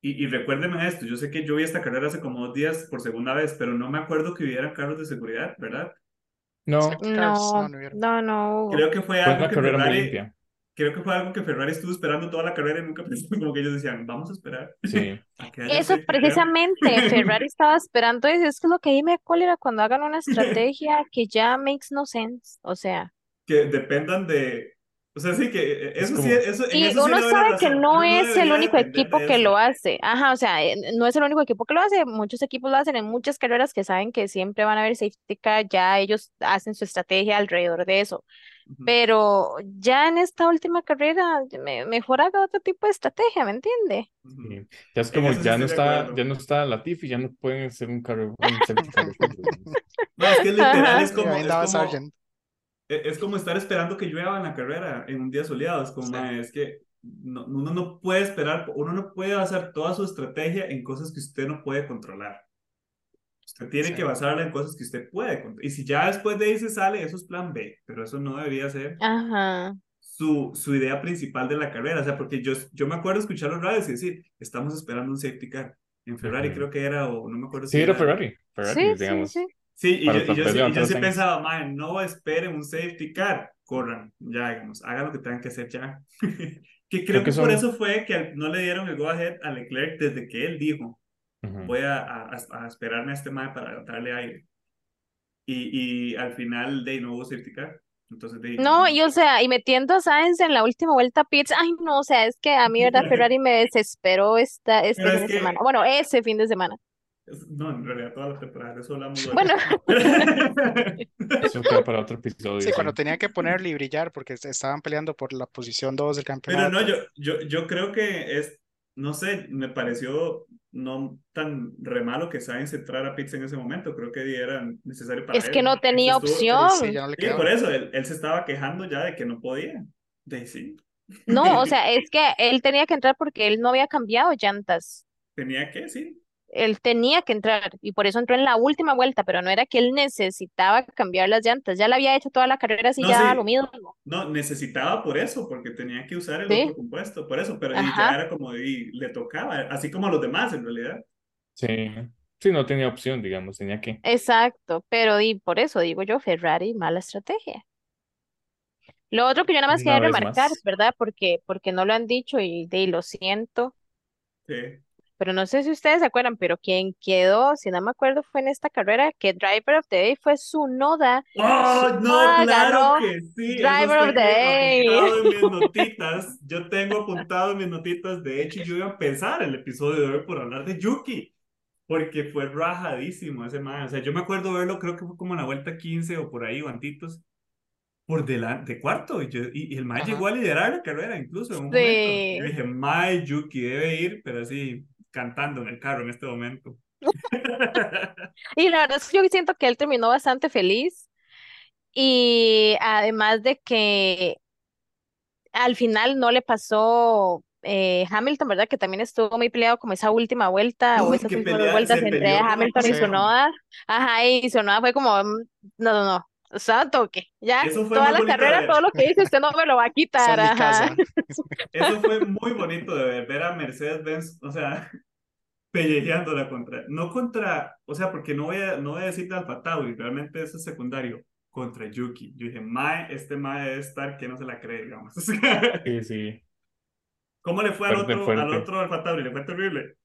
Speaker 1: y, y recuérdenme esto, yo sé que yo vi esta carrera hace como dos días por segunda vez, pero no me acuerdo que hubieran carros de seguridad, ¿verdad?
Speaker 4: No,
Speaker 3: No,
Speaker 2: no, no.
Speaker 1: Creo que fue algo
Speaker 4: una
Speaker 1: que
Speaker 4: carrera muy
Speaker 1: Ferrari,
Speaker 4: limpia.
Speaker 1: creo que fue algo que Ferrari estuvo esperando toda la carrera y nunca pensó, como que ellos decían, vamos a esperar.
Speaker 4: Sí, (laughs)
Speaker 1: a
Speaker 3: Eso
Speaker 1: safety car".
Speaker 3: precisamente, (laughs) Ferrari estaba esperando eso, es que lo que ahí me cólera cuando hagan una estrategia que ya makes no sense, o sea,
Speaker 1: Que dependan de, o sea, sí que eh,
Speaker 4: Es
Speaker 1: eso sí, eso, en
Speaker 3: sí,
Speaker 1: eso sí
Speaker 3: uno sabe que no es el único equipo que lo hace, ajá, o sea, eh, no es el único equipo que lo hace, muchos equipos lo hacen. En muchas carreras que saben que siempre van a haber safety car, ya ellos hacen su estrategia alrededor de eso, pero ya en esta última carrera, me- mejor haga otro tipo de estrategia, ¿me entiende?
Speaker 4: Ya es como ya no está, ya no está Latifi, ya no pueden hacer un carro, un (laughs) safety car.
Speaker 1: No, es que literal
Speaker 3: Ajá.
Speaker 1: es como, es Es como estar esperando que llueva en la carrera en un día soleado. Es como,
Speaker 2: Sí.
Speaker 1: es que no- uno no puede esperar, uno no puede basar toda su estrategia en cosas que usted no puede controlar. Usted tiene
Speaker 2: Sí.
Speaker 1: que basarla en cosas que usted puede controlar. Y si ya después de ahí se sale, eso es plan B, pero eso no debería ser
Speaker 3: Ajá.
Speaker 1: su, su idea principal de la carrera. O sea, porque yo, yo me acuerdo escuchar los radios y decir, estamos esperando un safety car. En Ferrari
Speaker 4: Ujú.
Speaker 1: creo que era, o no me acuerdo
Speaker 4: Sí,
Speaker 1: si
Speaker 4: era Ferrari, Ferrari,
Speaker 3: Sí, sí,
Speaker 4: digamos.
Speaker 3: sí.
Speaker 1: Sí, y yo, y yo, sí- y yo sí pensaba, man, no esperen un safety car, corran, ya, digamos, hagan lo que tengan que hacer ya. (laughs) que creo,
Speaker 4: Creo
Speaker 1: que,
Speaker 4: que
Speaker 1: por
Speaker 4: son-
Speaker 1: eso fue que no le dieron el go ahead a Leclerc desde que él dijo,
Speaker 4: Ujú.
Speaker 1: voy a, a, a esperarme a este man para darle aire. Y, y al final, de hubo safety car. Entonces, de
Speaker 3: No, y o sea, y metiendo a Sainz en la última vuelta a pits, ay no, o sea, es que a mí, ¿verdad? (laughs) Ferrari me desesperó esta, este
Speaker 1: Pero es
Speaker 3: fin de
Speaker 1: que-
Speaker 3: semana. Bueno, ese fin de semana.
Speaker 1: No, en realidad toda la temporada, de eso hablamos luego.
Speaker 3: Bueno, (laughs)
Speaker 4: Eso queda para otro episodio.
Speaker 2: Sí, cuando
Speaker 4: sí.
Speaker 2: tenía que ponerle y brillar porque est- estaban peleando por la posición 2 del
Speaker 1: Pero
Speaker 2: campeonato.
Speaker 1: no, yo, yo, yo creo que es, no sé, me pareció no tan re malo que Sainz entrara a pits en ese momento. Creo que era necesario para
Speaker 3: es
Speaker 1: él.
Speaker 3: que no tenía
Speaker 1: Estuvo-
Speaker 3: opción.
Speaker 2: Sí, ya no le
Speaker 1: Sí, por eso, él, él se estaba quejando ya de que no podía. De sí.
Speaker 3: No, o (laughs) sea, es que él tenía que entrar porque él no había cambiado llantas.
Speaker 1: Tenía que, sí.
Speaker 3: Él tenía que entrar y por eso entró en la última vuelta, pero no era que él necesitaba cambiar las llantas. Ya le había hecho toda la carrera así
Speaker 1: No,
Speaker 3: ya
Speaker 1: sí.
Speaker 3: lo mismo.
Speaker 1: No, necesitaba por eso, porque tenía que usar el
Speaker 3: Sí.
Speaker 1: otro compuesto, por eso, pero y ya era como, y le tocaba, así como a los demás en realidad.
Speaker 4: Sí, sí, no tenía opción, digamos, tenía que.
Speaker 3: Exacto, pero di, por eso digo yo, Ferrari, mala estrategia. Lo otro que yo nada más
Speaker 4: Una
Speaker 3: quería remarcar,
Speaker 4: más.
Speaker 3: ¿verdad? Porque, porque no lo han dicho y de lo siento,
Speaker 1: Sí.
Speaker 3: Pero no sé si ustedes se acuerdan, pero quien quedó, si no me acuerdo, fue en esta carrera que Driver of the Day fue su noda.
Speaker 1: ¡Oh, no, claro que sí!
Speaker 3: Driver of the Day.
Speaker 1: apuntado en mis (laughs) notitas. Yo tengo apuntado en mis notitas. De hecho, yo iba a empezar el episodio de hoy por hablar de Yuki, porque fue rajadísimo ese man. O sea, yo me acuerdo verlo, creo que fue como en la vuelta 15 o por ahí, o antitos, por delante, de cuarto. Y, yo, y, y el
Speaker 2: Ajá.
Speaker 1: llegó a liderar la carrera, incluso en un
Speaker 3: Sí.
Speaker 1: momento. Yo dije, my Yuki debe ir, pero así, cantando en el carro en este momento. (laughs)
Speaker 3: Y la verdad es que yo siento que él terminó bastante feliz Y además de que al final no le pasó eh, Hamilton, ¿verdad? Que también estuvo muy peleado como esa última vuelta o
Speaker 1: Uy,
Speaker 3: esas
Speaker 1: que
Speaker 3: últimas vueltas entre Hamilton y. Sonoda. Ajá, y Sonoda fue como, mm, no, no, no, estaba a toque. Ya,
Speaker 1: Eso fue
Speaker 3: toda la carrera,
Speaker 1: ver.
Speaker 3: todo lo que dice usted no me lo va a (laughs) quitar. Ajá. (laughs) (laughs)
Speaker 1: Eso fue muy bonito de ver, ver a Mercedes-Benz, o sea, pellejeándola contra, no contra, o sea, porque no voy a, no voy a decir de Alfa Tauri, realmente eso es secundario, contra Yuki. Yo dije, Mae, este Mae debe estar que no se la cree, digamos. O sea,
Speaker 4: Sí, sí.
Speaker 1: ¿Cómo le fue al otro,
Speaker 4: fuerte.
Speaker 1: al otro Alfa Tauri? Le fue terrible,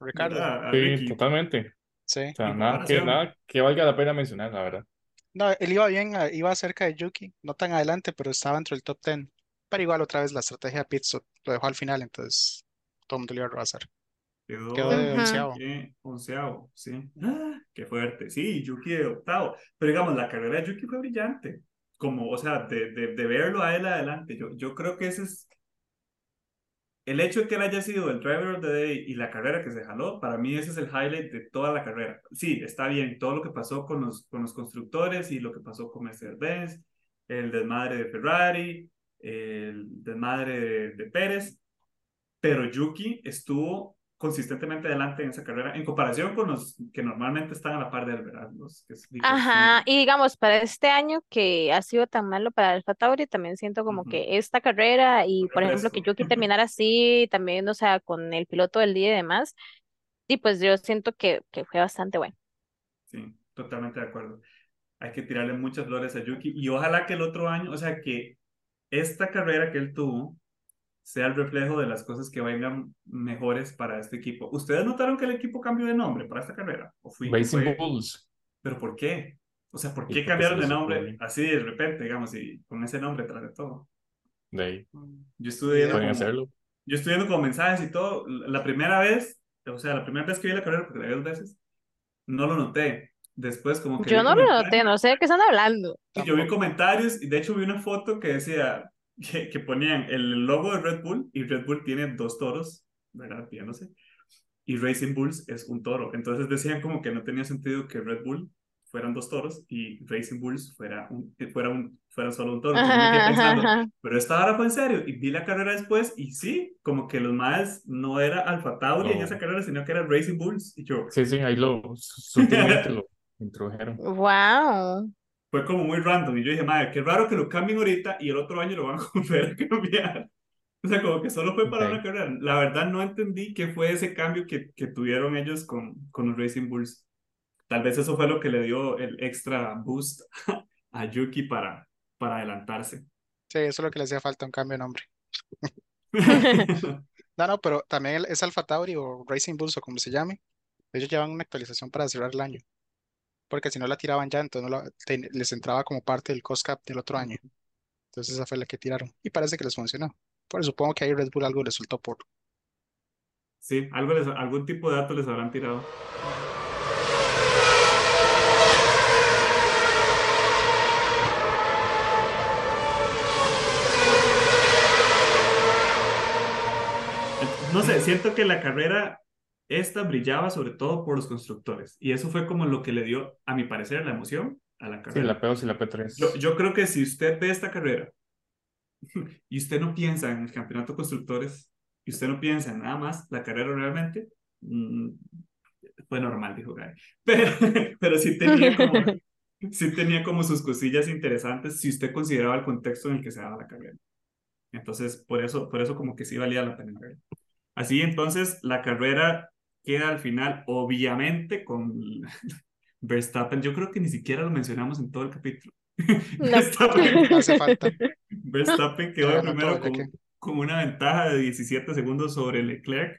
Speaker 2: Ricardo.
Speaker 4: Sí, totalmente.
Speaker 2: Sí.
Speaker 4: O sea, que, nada que valga la pena mencionar, la verdad.
Speaker 2: No, él iba bien, ah, iba cerca de Yuki, no tan adelante, pero estaba entre el top 10. Pero igual otra vez la estrategia de Pitstop lo dejó al final, entonces todo el mundo le iba a rebasar.
Speaker 1: Quedó,
Speaker 2: Quedó de onceavo.
Speaker 1: ¿qué? onceavo, sí. ¡Ah! Qué fuerte. Sí, Yuki de octavo. Pero digamos, la carrera de Yuki fue brillante. Como, o sea, de, de, de verlo a él adelante. Yo, yo creo que ese es. El hecho de que él haya sido el driver of the day y la carrera que se jaló, para mí ese es el highlight de toda la carrera. Sí, está bien, todo lo que pasó con los, con los constructores y lo que pasó con Mercedes-Benz, el desmadre de Ferrari, el desmadre de, de Pérez, pero Yuki estuvo consistentemente adelante en esa carrera en comparación con los que normalmente están a la par de él, ¿verdad? Los que es-
Speaker 3: Ajá, y digamos, para este año que ha sido tan malo para Alfa Tauri, también siento como
Speaker 1: Ujú.
Speaker 3: que esta carrera y,
Speaker 1: Un
Speaker 3: por ejemplo, que
Speaker 1: refresco.
Speaker 3: Yuki terminara así, también, o sea, con el piloto del día y demás, y pues yo siento que, que fue bastante bueno.
Speaker 1: Sí, totalmente de acuerdo. Hay que tirarle muchas flores a Yuki y ojalá que el otro año, o sea, que esta carrera que él tuvo sea el reflejo de las cosas que vengan mejores para este equipo. ¿Ustedes notaron que el equipo cambió de nombre para esta carrera? ¿O fui,
Speaker 4: Racing
Speaker 1: fue-
Speaker 4: Bulls.
Speaker 1: ¿Pero por qué? O sea, ¿por qué cambiaron de nombre así de repente, digamos, y con ese nombre tras de todo?
Speaker 4: De ahí.
Speaker 1: Yo estuve viendo
Speaker 4: Pueden
Speaker 1: como,
Speaker 4: hacerlo.
Speaker 1: yo estoy viendo como mensajes y todo. La primera vez, o sea, la primera vez que vi la carrera, porque la vi dos veces, no lo noté. Después como que
Speaker 3: Yo no lo noté, no sé de qué están hablando.
Speaker 1: y yo vi comentarios y de hecho vi una foto que decía que, que ponían el logo de Red Bull y Red Bull tiene dos toros, ¿verdad? Viéndose. Y Racing Bulls es un toro. Entonces decían como que no tenía sentido que Red Bull fueran dos toros y Racing Bulls fuera, un, fuera, un, fuera solo un toro. Entonces me quedé
Speaker 3: Ajá,
Speaker 1: pensando,
Speaker 3: ajá.
Speaker 1: pero esta hora fue en serio. Y vi la carrera después y sí, como que los más no era Alfa Tauri en
Speaker 4: No.
Speaker 1: esa carrera, sino que era Racing Bulls. Y yo,
Speaker 4: Sí, sí, ahí lo sutilmente (laughs) lo introdujeron.
Speaker 3: Wow.
Speaker 1: Fue como muy random. Y yo dije, madre, qué raro que lo cambien ahorita y el otro año lo van a (laughs) volver a cambiar. O sea, como que solo fue para
Speaker 4: Ok.
Speaker 1: una carrera. La verdad no entendí qué fue ese cambio que, que tuvieron ellos con, con los Racing Bulls. Tal vez eso fue lo que le dio el extra boost (laughs) a Yuki para, para adelantarse.
Speaker 2: Sí, eso es lo que le hacía falta, un cambio de nombre. (laughs) No, no, pero también es Alfa Tauri o Racing Bulls o como se llame. Ellos llevan una actualización para cerrar el año. Porque si no la tiraban ya, entonces no la- te- les entraba como parte del cost cap del otro año. Entonces esa fue la que tiraron. Y parece que les funcionó. Pero supongo que ahí Red Bull algo les soltó por.
Speaker 1: Sí, algo les- algún tipo de dato les habrán tirado. No sé, siento que la carrera esta brillaba sobre todo por los constructores y eso fue como lo que le dio, a mi parecer, la emoción a la
Speaker 4: Sí,
Speaker 1: carrera.
Speaker 4: la P2 y la P3.
Speaker 1: Yo, yo creo que si usted ve esta carrera (laughs) y usted no piensa en el campeonato de constructores y usted no piensa en nada más, la carrera realmente mm, fue normal, dijo Gary. (laughs) Pero, pero sí tenía como, (laughs) sí tenía como sus cosillas interesantes si usted consideraba el contexto en el que se daba la carrera. Entonces, por eso, por eso como que sí valía la pena. Así entonces, la carrera queda al final, obviamente, con (laughs) Verstappen. Yo creo que ni siquiera lo mencionamos en todo el capítulo. (laughs)
Speaker 3: No.
Speaker 1: Verstappen, (laughs)
Speaker 2: Hace falta.
Speaker 1: Verstappen
Speaker 2: Ya
Speaker 1: quedó primero con, con una ventaja de 17 segundos sobre Leclerc.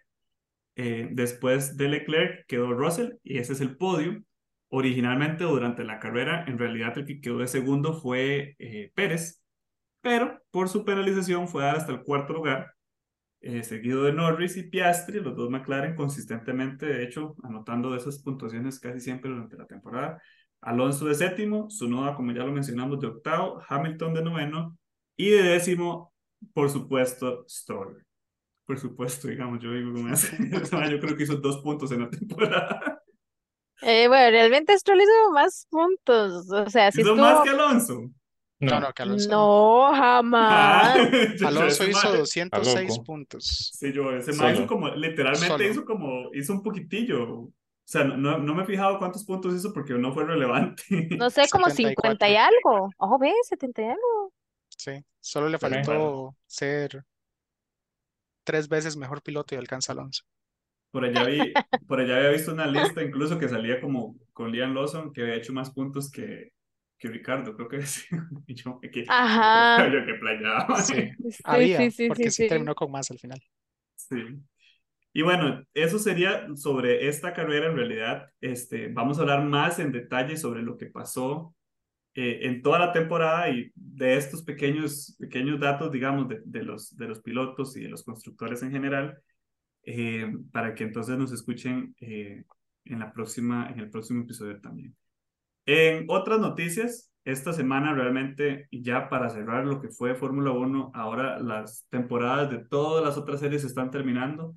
Speaker 1: Eh, después de Leclerc quedó Russell y ese es el podio. Originalmente durante la carrera, en realidad el que quedó de segundo fue eh, Pérez, pero por su penalización fue dar hasta el cuarto lugar, eh, seguido de Norris y Piastri, los dos McLaren consistentemente, de hecho, anotando esas puntuaciones casi siempre durante la temporada. Alonso de séptimo, Sunoda, como ya lo mencionamos, de octavo, Hamilton de noveno y de décimo, por supuesto, Stroll. Por supuesto, digamos, yo digo (laughs) yo creo que hizo dos puntos en la temporada.
Speaker 3: Eh, bueno, realmente Stroll hizo más puntos. O sea, sí
Speaker 1: Hizo más
Speaker 3: estuvo.
Speaker 1: que Alonso.
Speaker 2: No,
Speaker 4: No,
Speaker 2: no, que Alonso no.
Speaker 3: No,
Speaker 1: Ah,
Speaker 3: jamás. (laughs)
Speaker 1: yo- (laughs)
Speaker 2: Alonso hizo
Speaker 1: mae-
Speaker 2: 206
Speaker 4: loco.
Speaker 2: puntos.
Speaker 1: Sí, yo, ese mae hizo como, literalmente
Speaker 2: Solo.
Speaker 1: hizo como, hizo un poquitillo. O sea, no, no, me he fijado cuántos puntos hizo porque no fue relevante.
Speaker 3: No sé, como (laughs) 50 y
Speaker 2: 74.
Speaker 3: algo. Ojo, ve, 70 y algo.
Speaker 2: Sí, solo le
Speaker 4: Bueno.
Speaker 2: faltó ser tres veces mejor piloto y alcanza Alonso.
Speaker 1: Por allá vi, por allá había visto una lista incluso que salía como con Liam Lawson que había hecho más puntos que, que Ricardo, creo que (laughs) sí. Yo, que,
Speaker 3: Ajá.
Speaker 1: yo que playaba.
Speaker 2: Sí,
Speaker 3: Sí,
Speaker 2: había,
Speaker 3: sí, sí,
Speaker 2: porque
Speaker 3: sí.
Speaker 2: terminó con más al final.
Speaker 1: Sí. Y bueno, eso sería sobre esta carrera en realidad. Este, vamos a hablar más en detalle sobre lo que pasó eh, en toda la temporada y de estos pequeños, pequeños datos, digamos, de, de los, de los pilotos y de los constructores en general, eh, para que entonces nos escuchen eh, en, la próxima, en el próximo episodio también. En otras noticias, esta semana realmente, y ya para cerrar lo que fue Fórmula 1, ahora las temporadas de todas las otras series se están terminando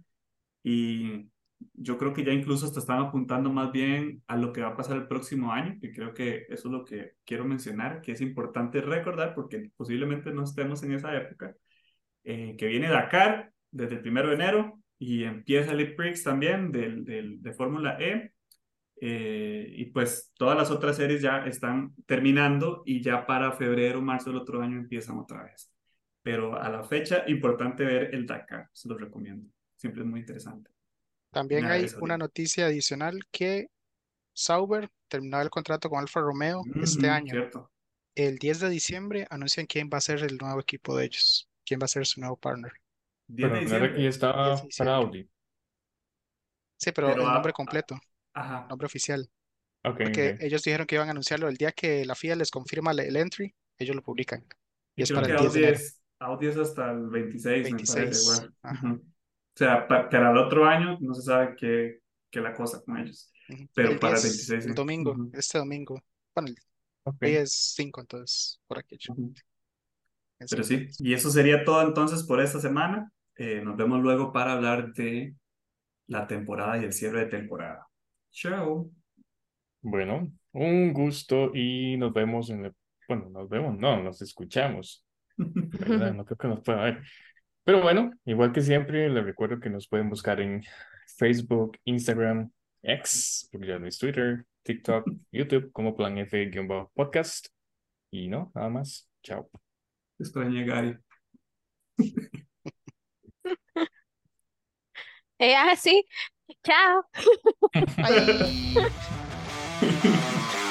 Speaker 1: y yo creo que ya incluso hasta están apuntando más bien a lo que va a pasar el próximo año, que creo que eso es lo que quiero mencionar, que es importante recordar porque posiblemente no estemos en esa época, eh, que viene Dakar desde el primero de enero y empieza el Prix también de Fórmula E. Eh, y pues todas las otras series ya están terminando y ya para febrero, marzo del otro año empiezan otra vez. Pero a la fecha, importante ver el Dakar, se los recomiendo. Siempre es muy interesante.
Speaker 2: También hay una noticia adicional que Sauber terminaba el contrato con Alfa Romeo este
Speaker 1: Ujú,
Speaker 2: año.
Speaker 1: Cierto.
Speaker 2: El 10 de diciembre anuncian quién va a ser el nuevo equipo de ellos, quién va a ser su nuevo partner.
Speaker 1: 10
Speaker 4: pero
Speaker 1: de
Speaker 4: no era que ya
Speaker 1: diciembre.
Speaker 4: estaba
Speaker 2: 10 de
Speaker 4: para
Speaker 2: diciembre.
Speaker 4: Audi.
Speaker 2: Sí, pero
Speaker 1: Pero
Speaker 2: el nombre
Speaker 1: a-
Speaker 2: completo,
Speaker 1: Ajá.
Speaker 2: nombre oficial.
Speaker 4: Ok,
Speaker 2: Porque ellos dijeron que iban a anunciarlo el día que la FIA les confirma el entry, ellos lo publican. Y
Speaker 1: Y
Speaker 2: es para el 10 de
Speaker 1: Audi es, Audi es hasta el 26, me parece,
Speaker 2: 26.
Speaker 1: igual.
Speaker 2: Ajá.
Speaker 1: Ujú. O sea, pa- para el otro año no se sabe qué, qué la cosa con ellos. Pero
Speaker 2: El
Speaker 1: para el
Speaker 2: 10,
Speaker 1: 26,
Speaker 2: el domingo, este domingo. Bueno, hoy es 5, entonces, por aquí.
Speaker 1: Pero sí, y eso sería todo entonces por esta semana. Eh, nos vemos luego para hablar de la temporada y el cierre de temporada. Chao.
Speaker 4: Bueno, un gusto y nos vemos en el... Bueno, nos vemos, no, nos escuchamos, ¿verdad? No creo que nos pueda ver. Pero bueno, igual que siempre, les recuerdo que nos pueden buscar en Facebook, Instagram, X, porque ya no es Twitter, TikTok, YouTube, como Plan F-podcast. Y no, nada más. Chao.
Speaker 1: Extrañé Gary. (laughs)
Speaker 3: Eh, ah, sí. Chao.
Speaker 2: Bye. (laughs)